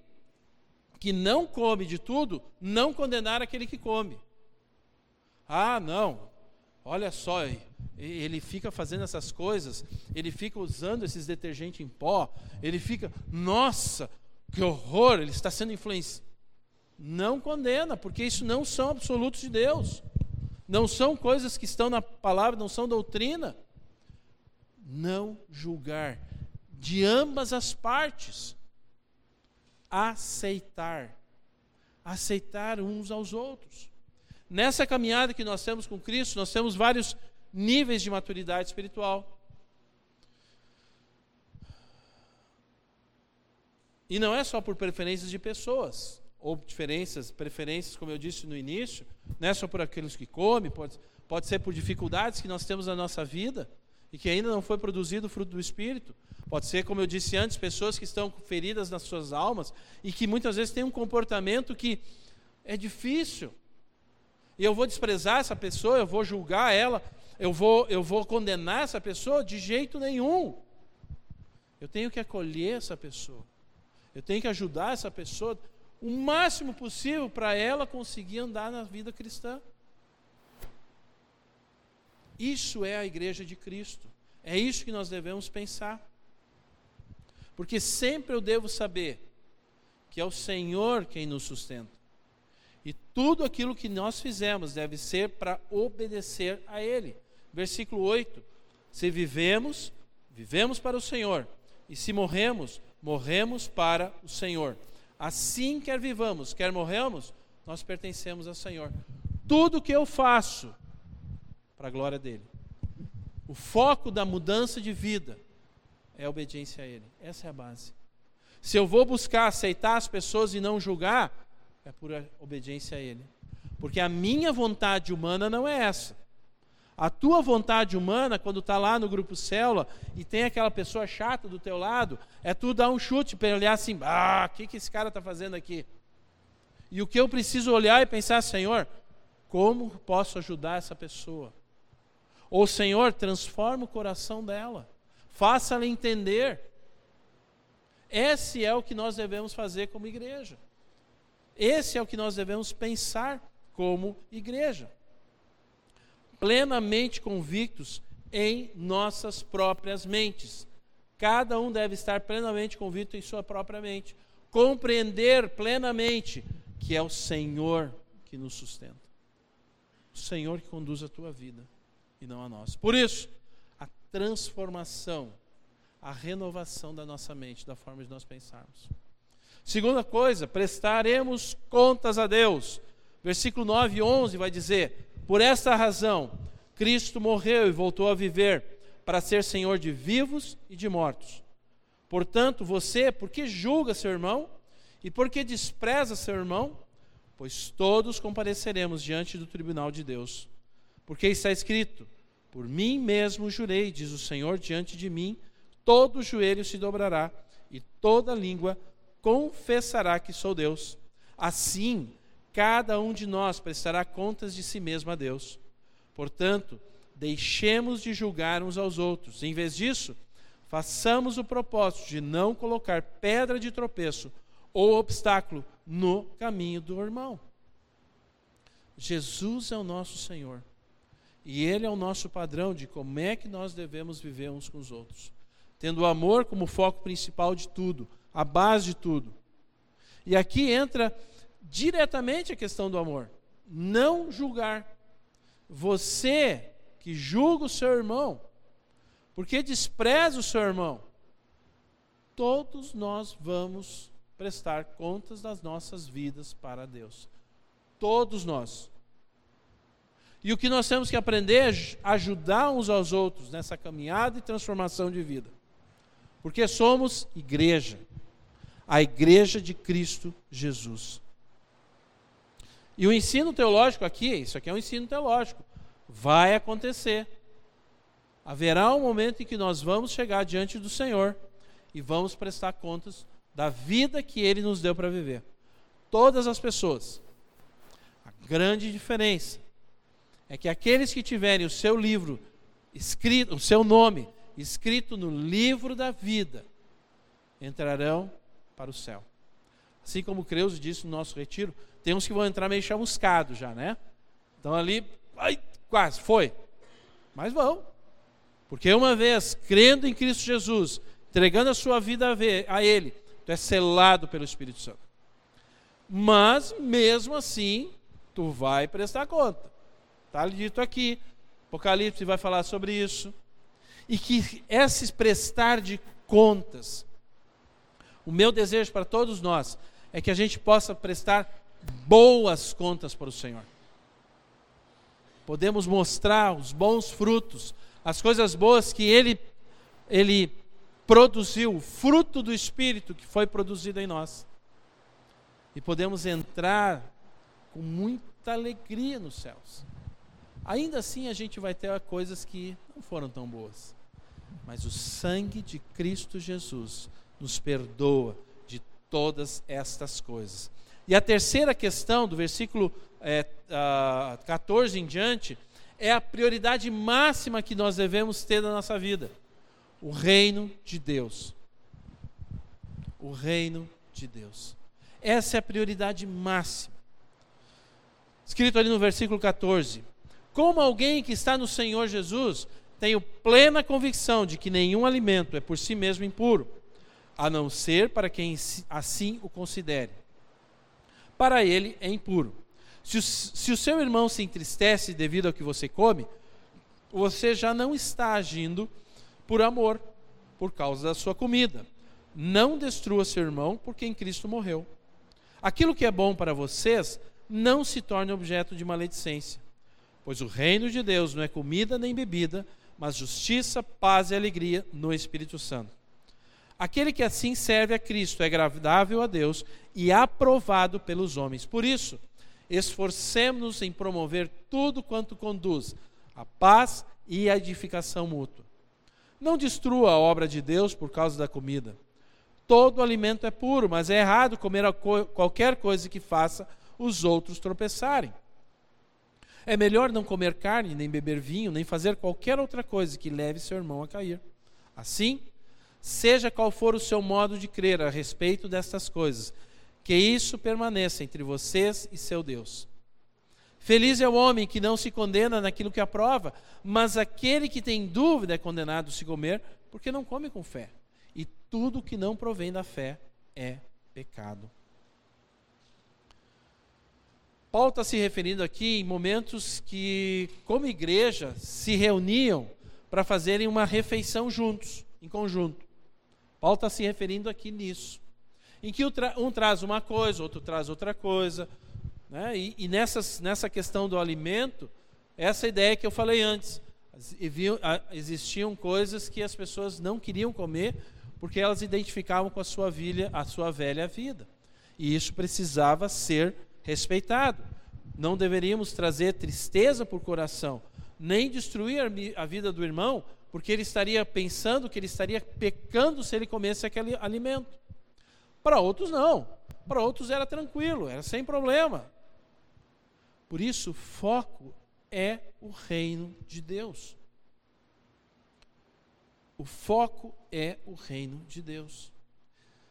que não come de tudo, não condenar aquele que come. Ah, não, olha só, ele fica fazendo essas coisas, ele fica usando esses detergentes em pó, ele fica, nossa, que horror, ele está sendo influenciado. Não condena, porque isso não são absolutos de Deus. Não são coisas que estão na palavra, não são doutrina. Não julgar de ambas as partes. Aceitar. Aceitar uns aos outros. Nessa caminhada que nós temos com Cristo, nós temos vários níveis de maturidade espiritual. E não é só por preferências de pessoas, ou diferenças, preferências, como eu disse no início, não é só por aqueles que comem, pode, pode ser por dificuldades que nós temos na nossa vida e que ainda não foi produzido o fruto do Espírito. Pode ser, como eu disse antes, pessoas que estão feridas nas suas almas e que muitas vezes têm um comportamento que é difícil. E eu vou desprezar essa pessoa, eu vou julgar ela, eu vou, eu vou condenar essa pessoa de jeito nenhum. Eu tenho que acolher essa pessoa. Eu tenho que ajudar essa pessoa o máximo possível para ela conseguir andar na vida cristã. Isso é a igreja de Cristo. É isso que nós devemos pensar. Porque sempre eu devo saber que é o Senhor quem nos sustenta. E tudo aquilo que nós fizemos deve ser para obedecer a Ele. Versículo 8: Se vivemos, vivemos para o Senhor, e se morremos, morremos para o Senhor. Assim, quer vivamos, quer morremos, nós pertencemos ao Senhor. Tudo que eu faço, para a glória dele. O foco da mudança de vida é a obediência a Ele. Essa é a base. Se eu vou buscar aceitar as pessoas e não julgar, é por obediência a Ele. Porque a minha vontade humana não é essa. A tua vontade humana, quando está lá no grupo célula e tem aquela pessoa chata do teu lado, é tu dar um chute para olhar assim, ah, o que, que esse cara está fazendo aqui? E o que eu preciso olhar e pensar, Senhor, como posso ajudar essa pessoa? Ou, Senhor, transforma o coração dela, faça-la entender. Esse é o que nós devemos fazer como igreja. Esse é o que nós devemos pensar como igreja. Plenamente convictos em nossas próprias mentes. Cada um deve estar plenamente convicto em sua própria mente. Compreender plenamente que é o Senhor que nos sustenta. O Senhor que conduz a tua vida e não a nós. Por isso, a transformação, a renovação da nossa mente, da forma de nós pensarmos. Segunda coisa, prestaremos contas a Deus. Versículo 9 e 11 vai dizer: Por esta razão, Cristo morreu e voltou a viver para ser Senhor de vivos e de mortos. Portanto, você, por que julga seu irmão? E por que despreza seu irmão? Pois todos compareceremos diante do tribunal de Deus. Porque está escrito: Por mim mesmo jurei, diz o Senhor, diante de mim, todo joelho se dobrará e toda língua confessará que sou Deus. Assim, cada um de nós prestará contas de si mesmo a Deus. Portanto, deixemos de julgar uns aos outros. Em vez disso, façamos o propósito de não colocar pedra de tropeço ou obstáculo no caminho do irmão. Jesus é o nosso Senhor. E Ele é o nosso padrão de como é que nós devemos viver uns com os outros. Tendo o amor como foco principal de tudo, a base de tudo. E aqui entra diretamente a questão do amor. Não julgar. Você que julga o seu irmão, porque despreza o seu irmão, todos nós vamos prestar contas das nossas vidas para Deus. Todos nós. E o que nós temos que aprender é ajudar uns aos outros nessa caminhada e transformação de vida. Porque somos igreja, a igreja de Cristo Jesus. E o ensino teológico aqui, isso aqui é um ensino teológico, vai acontecer. Haverá um momento em que nós vamos chegar diante do Senhor e vamos prestar contas da vida que Ele nos deu para viver. Todas as pessoas. A grande diferença é que aqueles que tiverem o seu livro escrito, o seu nome escrito no livro da vida, entrarão para o céu. Assim como o disse no nosso retiro, tem uns que vão entrar meio chamuscados já, né? Então ali, ai, quase, foi. Mas vão. Porque uma vez crendo em Cristo Jesus, entregando a sua vida a Ele, tu é selado pelo Espírito Santo. Mas, mesmo assim, tu vai prestar conta. Está dito aqui. Apocalipse vai falar sobre isso. E que esse prestar de contas, o meu desejo para todos nós é que a gente possa prestar boas contas para o Senhor. Podemos mostrar os bons frutos, as coisas boas que Ele, Ele produziu o fruto do Espírito que foi produzido em nós. E podemos entrar com muita alegria nos céus. Ainda assim, a gente vai ter coisas que não foram tão boas. Mas o sangue de Cristo Jesus nos perdoa de todas estas coisas. E a terceira questão, do versículo é, uh, 14 em diante, é a prioridade máxima que nós devemos ter na nossa vida: o reino de Deus. O reino de Deus. Essa é a prioridade máxima. Escrito ali no versículo 14: Como alguém que está no Senhor Jesus, tenho plena convicção de que nenhum alimento é por si mesmo impuro, a não ser para quem assim o considere. Para ele é impuro. Se o, se o seu irmão se entristece devido ao que você come, você já não está agindo por amor, por causa da sua comida. Não destrua seu irmão, porque em Cristo morreu. Aquilo que é bom para vocês não se torne objeto de maledicência, pois o reino de Deus não é comida nem bebida, mas justiça, paz e alegria no Espírito Santo. Aquele que assim serve a Cristo é agradável a Deus e aprovado pelos homens. Por isso, esforcemos-nos em promover tudo quanto conduz à paz e à edificação mútua. Não destrua a obra de Deus por causa da comida. Todo alimento é puro, mas é errado comer qualquer coisa que faça os outros tropeçarem. É melhor não comer carne, nem beber vinho, nem fazer qualquer outra coisa que leve seu irmão a cair. Assim, seja qual for o seu modo de crer a respeito destas coisas, que isso permaneça entre vocês e seu Deus. Feliz é o homem que não se condena naquilo que aprova, mas aquele que tem dúvida é condenado a se comer, porque não come com fé. E tudo que não provém da fé é pecado. Paulo está se referindo aqui em momentos que, como igreja, se reuniam para fazerem uma refeição juntos, em conjunto. Paulo está se referindo aqui nisso em que um traz uma coisa, outro traz outra coisa. Né? E, e nessas, nessa questão do alimento, essa ideia que eu falei antes. Existiam coisas que as pessoas não queriam comer porque elas identificavam com a sua, vilha, a sua velha vida. E isso precisava ser respeitado. Não deveríamos trazer tristeza por coração, nem destruir a vida do irmão, porque ele estaria pensando que ele estaria pecando se ele comesse aquele alimento. Para outros, não. Para outros era tranquilo, era sem problema. Por isso, foco é o reino de Deus. O foco é o reino de Deus.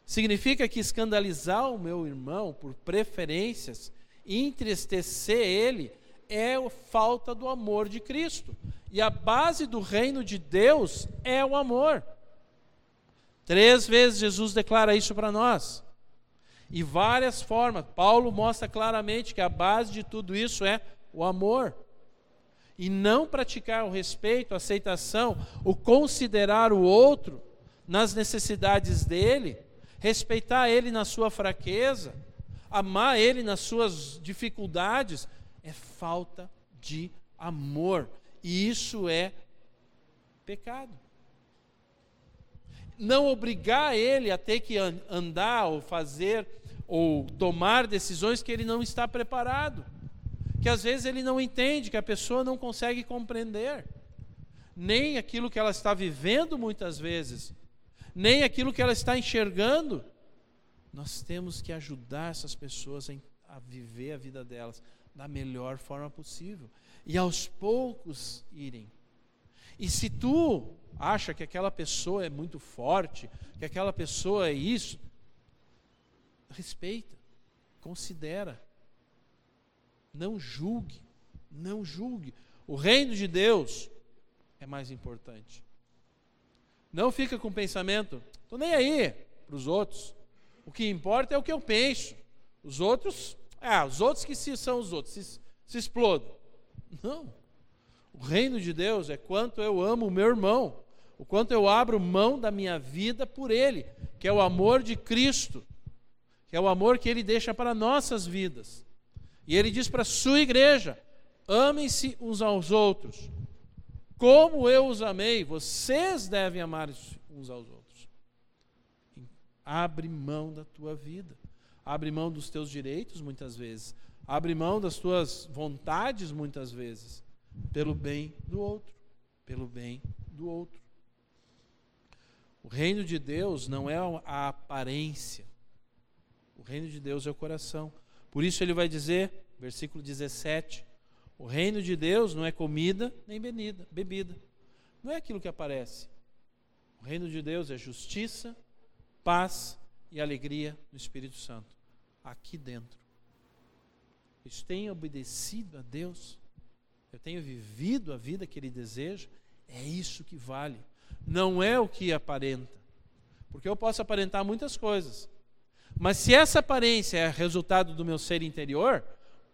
Significa que escandalizar o meu irmão por preferências, entristecer ele, é falta do amor de Cristo. E a base do reino de Deus é o amor. Três vezes Jesus declara isso para nós. E várias formas. Paulo mostra claramente que a base de tudo isso é o amor. E não praticar o respeito, a aceitação, o considerar o outro nas necessidades dele, respeitar ele na sua fraqueza, amar ele nas suas dificuldades, é falta de amor. E isso é pecado. Não obrigar ele a ter que andar ou fazer ou tomar decisões que ele não está preparado, que às vezes ele não entende, que a pessoa não consegue compreender, nem aquilo que ela está vivendo muitas vezes, nem aquilo que ela está enxergando. Nós temos que ajudar essas pessoas a viver a vida delas da melhor forma possível e aos poucos irem. E se tu acha que aquela pessoa é muito forte, que aquela pessoa é isso, respeita, considera. Não julgue, não julgue. O reino de Deus é mais importante. Não fica com o pensamento, estou nem aí para os outros. O que importa é o que eu penso. Os outros, ah, os outros que se, são os outros, se, se explodam. Não. O reino de Deus é quanto eu amo o meu irmão o quanto eu abro mão da minha vida por Ele, que é o amor de Cristo, que é o amor que Ele deixa para nossas vidas. E Ele diz para a sua igreja: amem-se uns aos outros. Como eu os amei, vocês devem amar uns aos outros. Abre mão da tua vida. Abre mão dos teus direitos, muitas vezes. Abre mão das tuas vontades, muitas vezes. Pelo bem do outro. Pelo bem do outro. O reino de Deus não é a aparência. O reino de Deus é o coração. Por isso ele vai dizer, versículo 17: O reino de Deus não é comida nem bebida. Não é aquilo que aparece. O reino de Deus é justiça, paz e alegria no Espírito Santo, aqui dentro. Eu tenho obedecido a Deus, eu tenho vivido a vida que Ele deseja, é isso que vale, não é o que aparenta. Porque eu posso aparentar muitas coisas, mas se essa aparência é resultado do meu ser interior,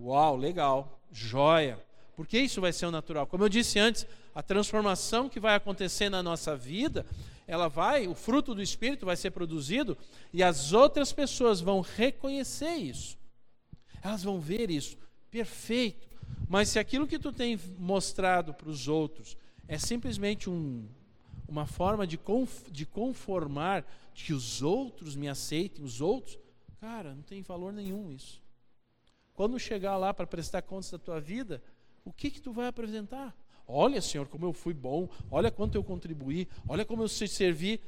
uau, legal, joia. Porque isso vai ser o natural. Como eu disse antes, a transformação que vai acontecer na nossa vida, ela vai, o fruto do espírito vai ser produzido e as outras pessoas vão reconhecer isso. Elas vão ver isso. Perfeito. Mas se aquilo que tu tem mostrado para os outros é simplesmente um, uma forma de, de conformar que os outros me aceitem, os outros, cara, não tem valor nenhum isso. Quando chegar lá para prestar contas da tua vida, o que que tu vai apresentar? Olha, Senhor, como eu fui bom, olha quanto eu contribuí, olha como eu te servi.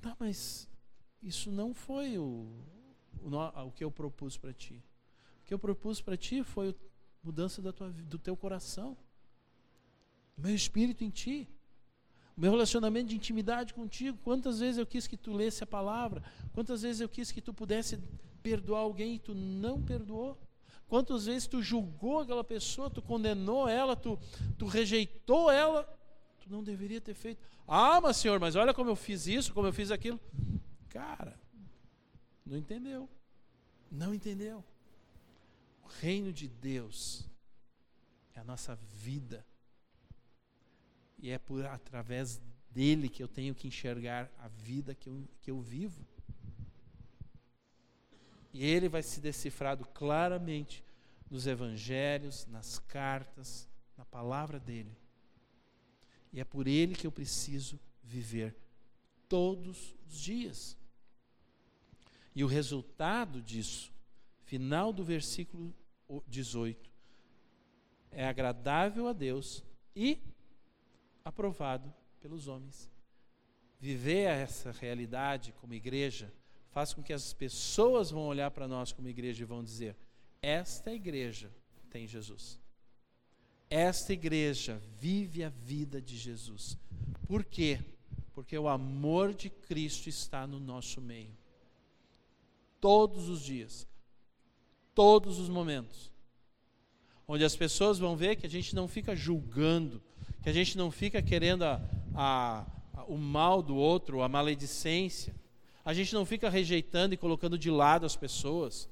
Tá, mas isso não foi o, o, o que eu propus para ti. O que eu propus para ti foi a mudança da tua, do teu coração, meu espírito em ti o meu relacionamento de intimidade contigo. Quantas vezes eu quis que tu lesse a palavra? Quantas vezes eu quis que tu pudesse perdoar alguém e tu não perdoou? Quantas vezes tu julgou aquela pessoa, tu condenou ela, tu, tu rejeitou ela? Tu não deveria ter feito. Ah, mas senhor, mas olha como eu fiz isso, como eu fiz aquilo. Cara, não entendeu. Não entendeu. O reino de Deus é a nossa vida e é por através dele que eu tenho que enxergar a vida que eu, que eu vivo. E ele vai se decifrado claramente nos evangelhos, nas cartas, na palavra dele. E é por ele que eu preciso viver todos os dias. E o resultado disso, final do versículo 18, é agradável a Deus e aprovado pelos homens. Viver essa realidade como igreja faz com que as pessoas vão olhar para nós como igreja e vão dizer: esta igreja tem Jesus. Esta igreja vive a vida de Jesus. Por quê? Porque o amor de Cristo está no nosso meio. Todos os dias, todos os momentos. Onde as pessoas vão ver que a gente não fica julgando, que a gente não fica querendo a, a, a, o mal do outro, a maledicência. A gente não fica rejeitando e colocando de lado as pessoas.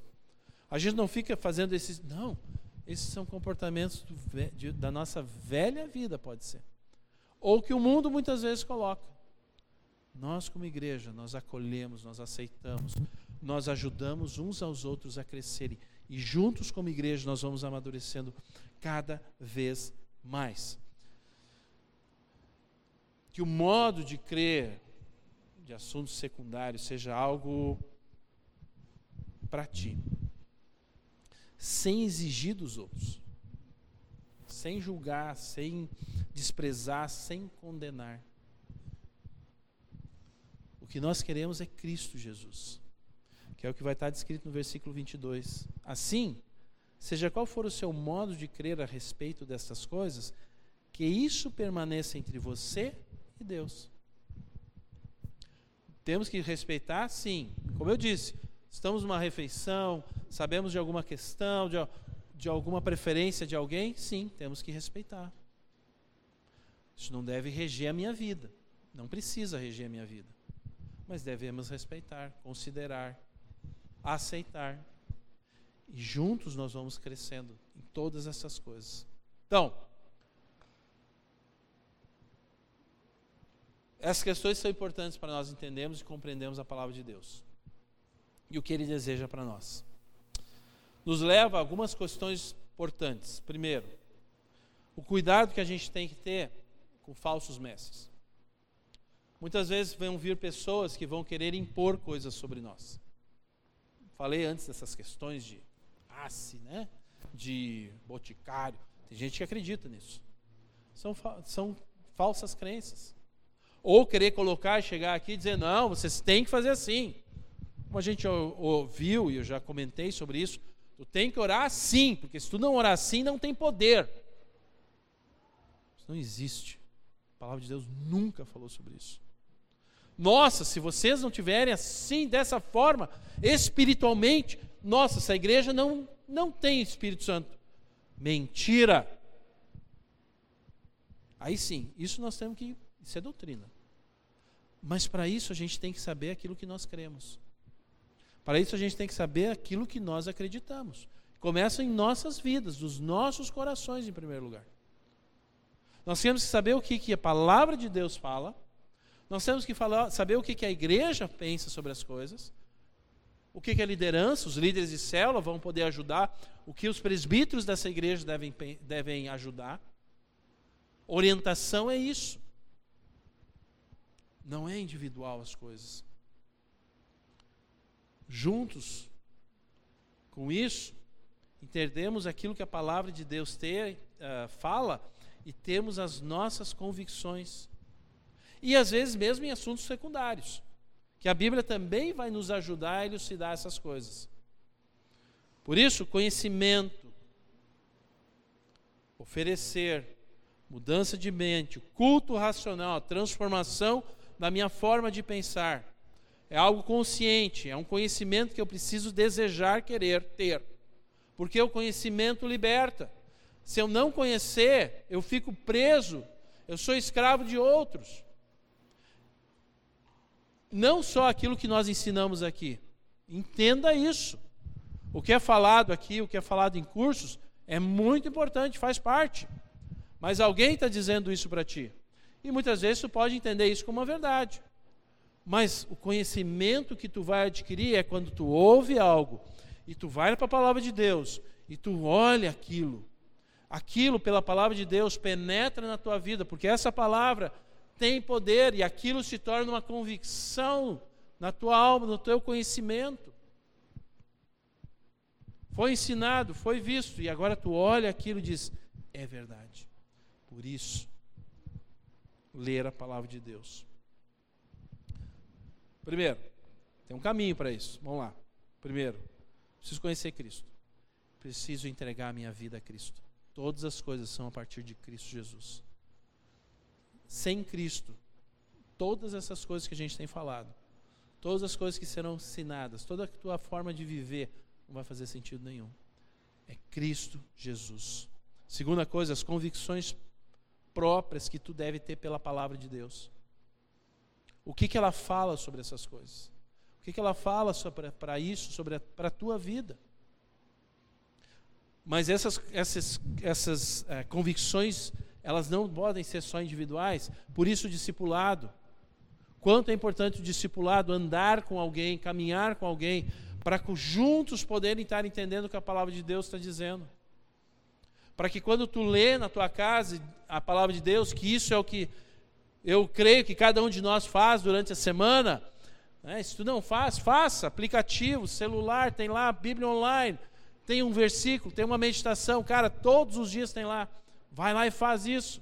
A gente não fica fazendo esses. Não, esses são comportamentos do, de, da nossa velha vida, pode ser. Ou que o mundo muitas vezes coloca. Nós, como igreja, nós acolhemos, nós aceitamos, nós ajudamos uns aos outros a crescerem. E juntos, como igreja, nós vamos amadurecendo cada vez mais que o modo de crer de assuntos secundários seja algo para ti, sem exigir dos outros, sem julgar, sem desprezar, sem condenar. O que nós queremos é Cristo Jesus, que é o que vai estar descrito no versículo 22. Assim, seja qual for o seu modo de crer a respeito destas coisas, que isso permaneça entre você e Deus. Temos que respeitar, sim. Como eu disse, estamos numa refeição, sabemos de alguma questão, de, de alguma preferência de alguém, sim, temos que respeitar. Isso não deve reger a minha vida. Não precisa reger a minha vida. Mas devemos respeitar, considerar, aceitar. E juntos nós vamos crescendo em todas essas coisas. Então, Essas questões são importantes para nós entendermos e compreendermos a palavra de Deus e o que Ele deseja para nós. Nos leva a algumas questões importantes. Primeiro, o cuidado que a gente tem que ter com falsos mestres. muitas vezes vão vir pessoas que vão querer impor coisas sobre nós. Falei antes dessas questões de passe, né? de boticário. Tem gente que acredita nisso. São, são falsas crenças. Ou querer colocar e chegar aqui e dizer, não, vocês têm que fazer assim. Como a gente ouviu, e eu já comentei sobre isso, tu tem que orar assim, porque se tu não orar assim, não tem poder. Isso não existe. A palavra de Deus nunca falou sobre isso. Nossa, se vocês não tiverem assim, dessa forma, espiritualmente, nossa, essa igreja não, não tem Espírito Santo. Mentira! Aí sim, isso nós temos que. Isso é doutrina. Mas para isso a gente tem que saber aquilo que nós cremos. Para isso a gente tem que saber aquilo que nós acreditamos. Começa em nossas vidas, nos nossos corações, em primeiro lugar. Nós temos que saber o que, que a palavra de Deus fala, nós temos que falar, saber o que, que a igreja pensa sobre as coisas, o que, que a liderança, os líderes de célula vão poder ajudar, o que os presbíteros dessa igreja devem, devem ajudar. Orientação é isso. Não é individual as coisas. Juntos, com isso, entendemos aquilo que a palavra de Deus uh, fala e temos as nossas convicções. E às vezes mesmo em assuntos secundários, que a Bíblia também vai nos ajudar a elucidar essas coisas. Por isso, conhecimento, oferecer, mudança de mente, culto racional, transformação da minha forma de pensar. É algo consciente, é um conhecimento que eu preciso desejar, querer ter. Porque o conhecimento liberta. Se eu não conhecer, eu fico preso, eu sou escravo de outros. Não só aquilo que nós ensinamos aqui. Entenda isso. O que é falado aqui, o que é falado em cursos, é muito importante, faz parte. Mas alguém está dizendo isso para ti. E muitas vezes tu pode entender isso como uma verdade. Mas o conhecimento que tu vai adquirir é quando tu ouve algo e tu vai para a palavra de Deus e tu olha aquilo. Aquilo pela palavra de Deus penetra na tua vida, porque essa palavra tem poder e aquilo se torna uma convicção na tua alma, no teu conhecimento. Foi ensinado, foi visto e agora tu olha aquilo e diz: é verdade. Por isso, ler a palavra de Deus. Primeiro, tem um caminho para isso. Vamos lá. Primeiro, preciso conhecer Cristo. Preciso entregar a minha vida a Cristo. Todas as coisas são a partir de Cristo Jesus. Sem Cristo, todas essas coisas que a gente tem falado, todas as coisas que serão ensinadas, toda a tua forma de viver, não vai fazer sentido nenhum. É Cristo Jesus. Segunda coisa, as convicções próprias que tu deve ter pela palavra de Deus. O que, que ela fala sobre essas coisas? O que, que ela fala para isso, sobre para a tua vida? Mas essas, essas, essas é, convicções, elas não podem ser só individuais, por isso o discipulado. Quanto é importante o discipulado, andar com alguém, caminhar com alguém, para juntos poderem estar entendendo o que a palavra de Deus está dizendo para que quando tu lê na tua casa a palavra de Deus, que isso é o que eu creio que cada um de nós faz durante a semana, né? se tu não faz, faça, aplicativo, celular, tem lá, Bíblia online, tem um versículo, tem uma meditação, cara, todos os dias tem lá, vai lá e faz isso,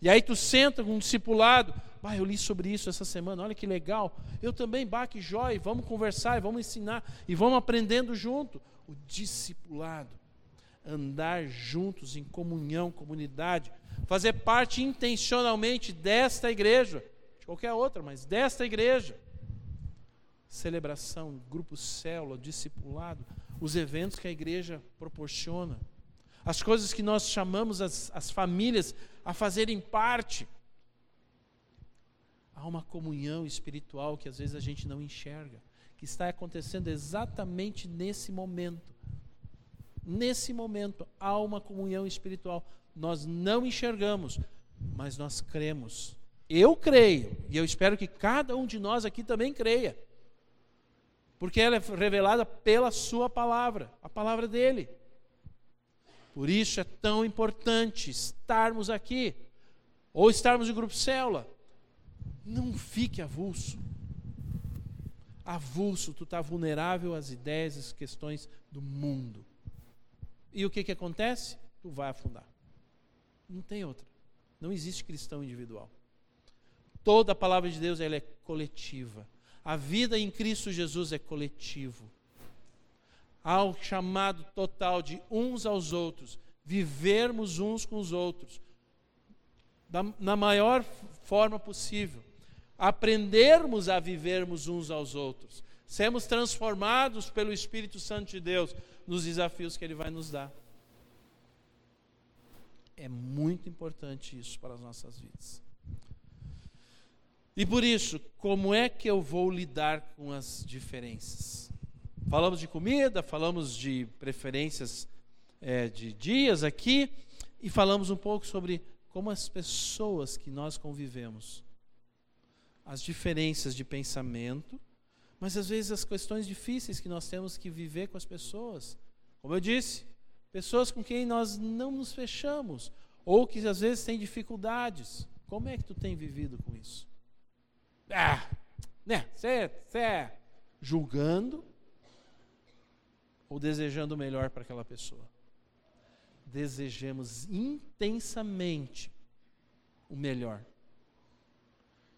e aí tu senta com um discipulado, ah, eu li sobre isso essa semana, olha que legal. Eu também, Baque Joy, vamos conversar e vamos ensinar e vamos aprendendo junto. O discipulado andar juntos em comunhão, comunidade, fazer parte intencionalmente desta igreja, de qualquer outra, mas desta igreja. Celebração, grupo célula, discipulado, os eventos que a igreja proporciona, as coisas que nós chamamos as, as famílias a fazerem parte. Há uma comunhão espiritual que às vezes a gente não enxerga, que está acontecendo exatamente nesse momento Nesse momento há uma comunhão espiritual. Nós não enxergamos, mas nós cremos. Eu creio, e eu espero que cada um de nós aqui também creia. Porque ela é revelada pela Sua palavra, a palavra dele. Por isso é tão importante estarmos aqui, ou estarmos no grupo célula. Não fique avulso. Avulso, tu está vulnerável às ideias, às questões do mundo. E o que, que acontece? Tu vai afundar. Não tem outra. Não existe cristão individual. Toda a palavra de Deus ela é coletiva. A vida em Cristo Jesus é coletivo. Há o chamado total de uns aos outros, vivermos uns com os outros, da, na maior forma possível. Aprendermos a vivermos uns aos outros. Sermos transformados pelo Espírito Santo de Deus nos desafios que Ele vai nos dar. É muito importante isso para as nossas vidas. E por isso, como é que eu vou lidar com as diferenças? Falamos de comida, falamos de preferências é, de dias aqui, e falamos um pouco sobre como as pessoas que nós convivemos, as diferenças de pensamento, mas às vezes as questões difíceis que nós temos que viver com as pessoas. Como eu disse, pessoas com quem nós não nos fechamos, ou que às vezes têm dificuldades. Como é que tu tem vivido com isso? Ah, né? Você é julgando ou desejando o melhor para aquela pessoa? Desejemos intensamente o melhor.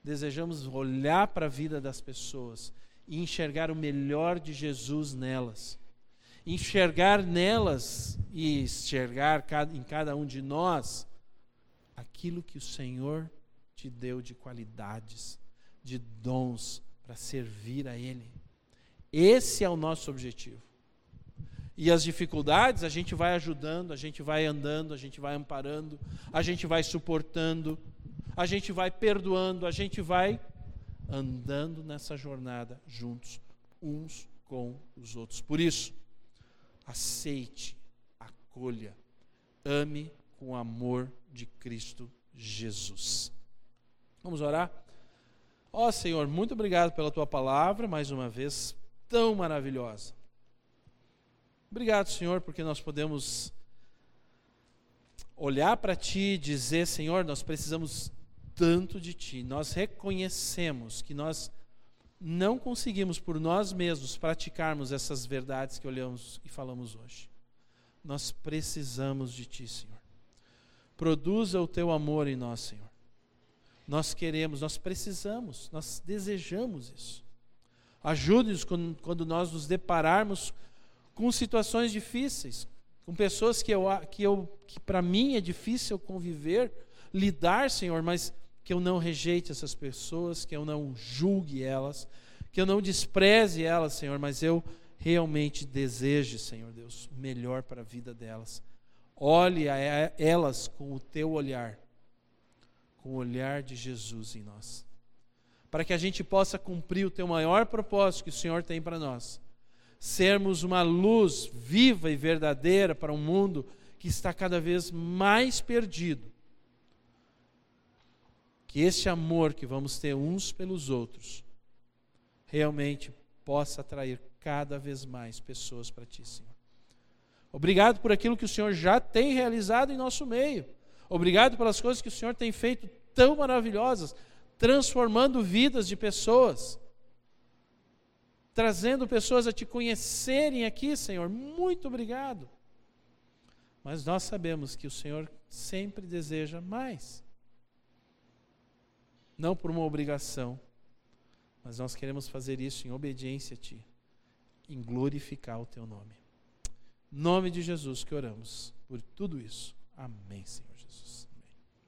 Desejamos olhar para a vida das pessoas e enxergar o melhor de Jesus nelas enxergar nelas e enxergar em cada um de nós aquilo que o Senhor te deu de qualidades, de dons para servir a Ele. Esse é o nosso objetivo. E as dificuldades a gente vai ajudando, a gente vai andando, a gente vai amparando, a gente vai suportando, a gente vai perdoando, a gente vai andando nessa jornada juntos, uns com os outros. Por isso, aceite, acolha, ame com o amor de Cristo Jesus. Vamos orar? Ó oh, Senhor, muito obrigado pela tua palavra, mais uma vez, tão maravilhosa. Obrigado, Senhor, porque nós podemos olhar para Ti e dizer: Senhor, nós precisamos tanto de Ti. Nós reconhecemos que nós não conseguimos por nós mesmos praticarmos essas verdades que olhamos e falamos hoje. Nós precisamos de Ti, Senhor. Produza o Teu amor em nós, Senhor. Nós queremos, nós precisamos, nós desejamos isso. Ajude-nos quando, nós nos depararmos com situações difíceis, com pessoas que, eu, que, eu, que para mim é difícil conviver, lidar, Senhor, mas que eu não rejeite essas pessoas, que eu não julgue elas, que eu não despreze elas, Senhor, mas eu realmente deseje, Senhor Deus, melhor para a vida delas. Olhe a elas com o teu olhar, com o olhar de Jesus em nós, para que a gente possa cumprir o teu maior propósito que o Senhor tem para nós. Sermos uma luz viva e verdadeira para um mundo que está cada vez mais perdido que este amor que vamos ter uns pelos outros realmente possa atrair cada vez mais pessoas para ti, Senhor. Obrigado por aquilo que o Senhor já tem realizado em nosso meio. Obrigado pelas coisas que o Senhor tem feito tão maravilhosas, transformando vidas de pessoas, trazendo pessoas a te conhecerem aqui, Senhor. Muito obrigado. Mas nós sabemos que o Senhor sempre deseja mais não por uma obrigação, mas nós queremos fazer isso em obediência a Ti, em glorificar o Teu nome. Nome de Jesus que oramos por tudo isso. Amém, Senhor.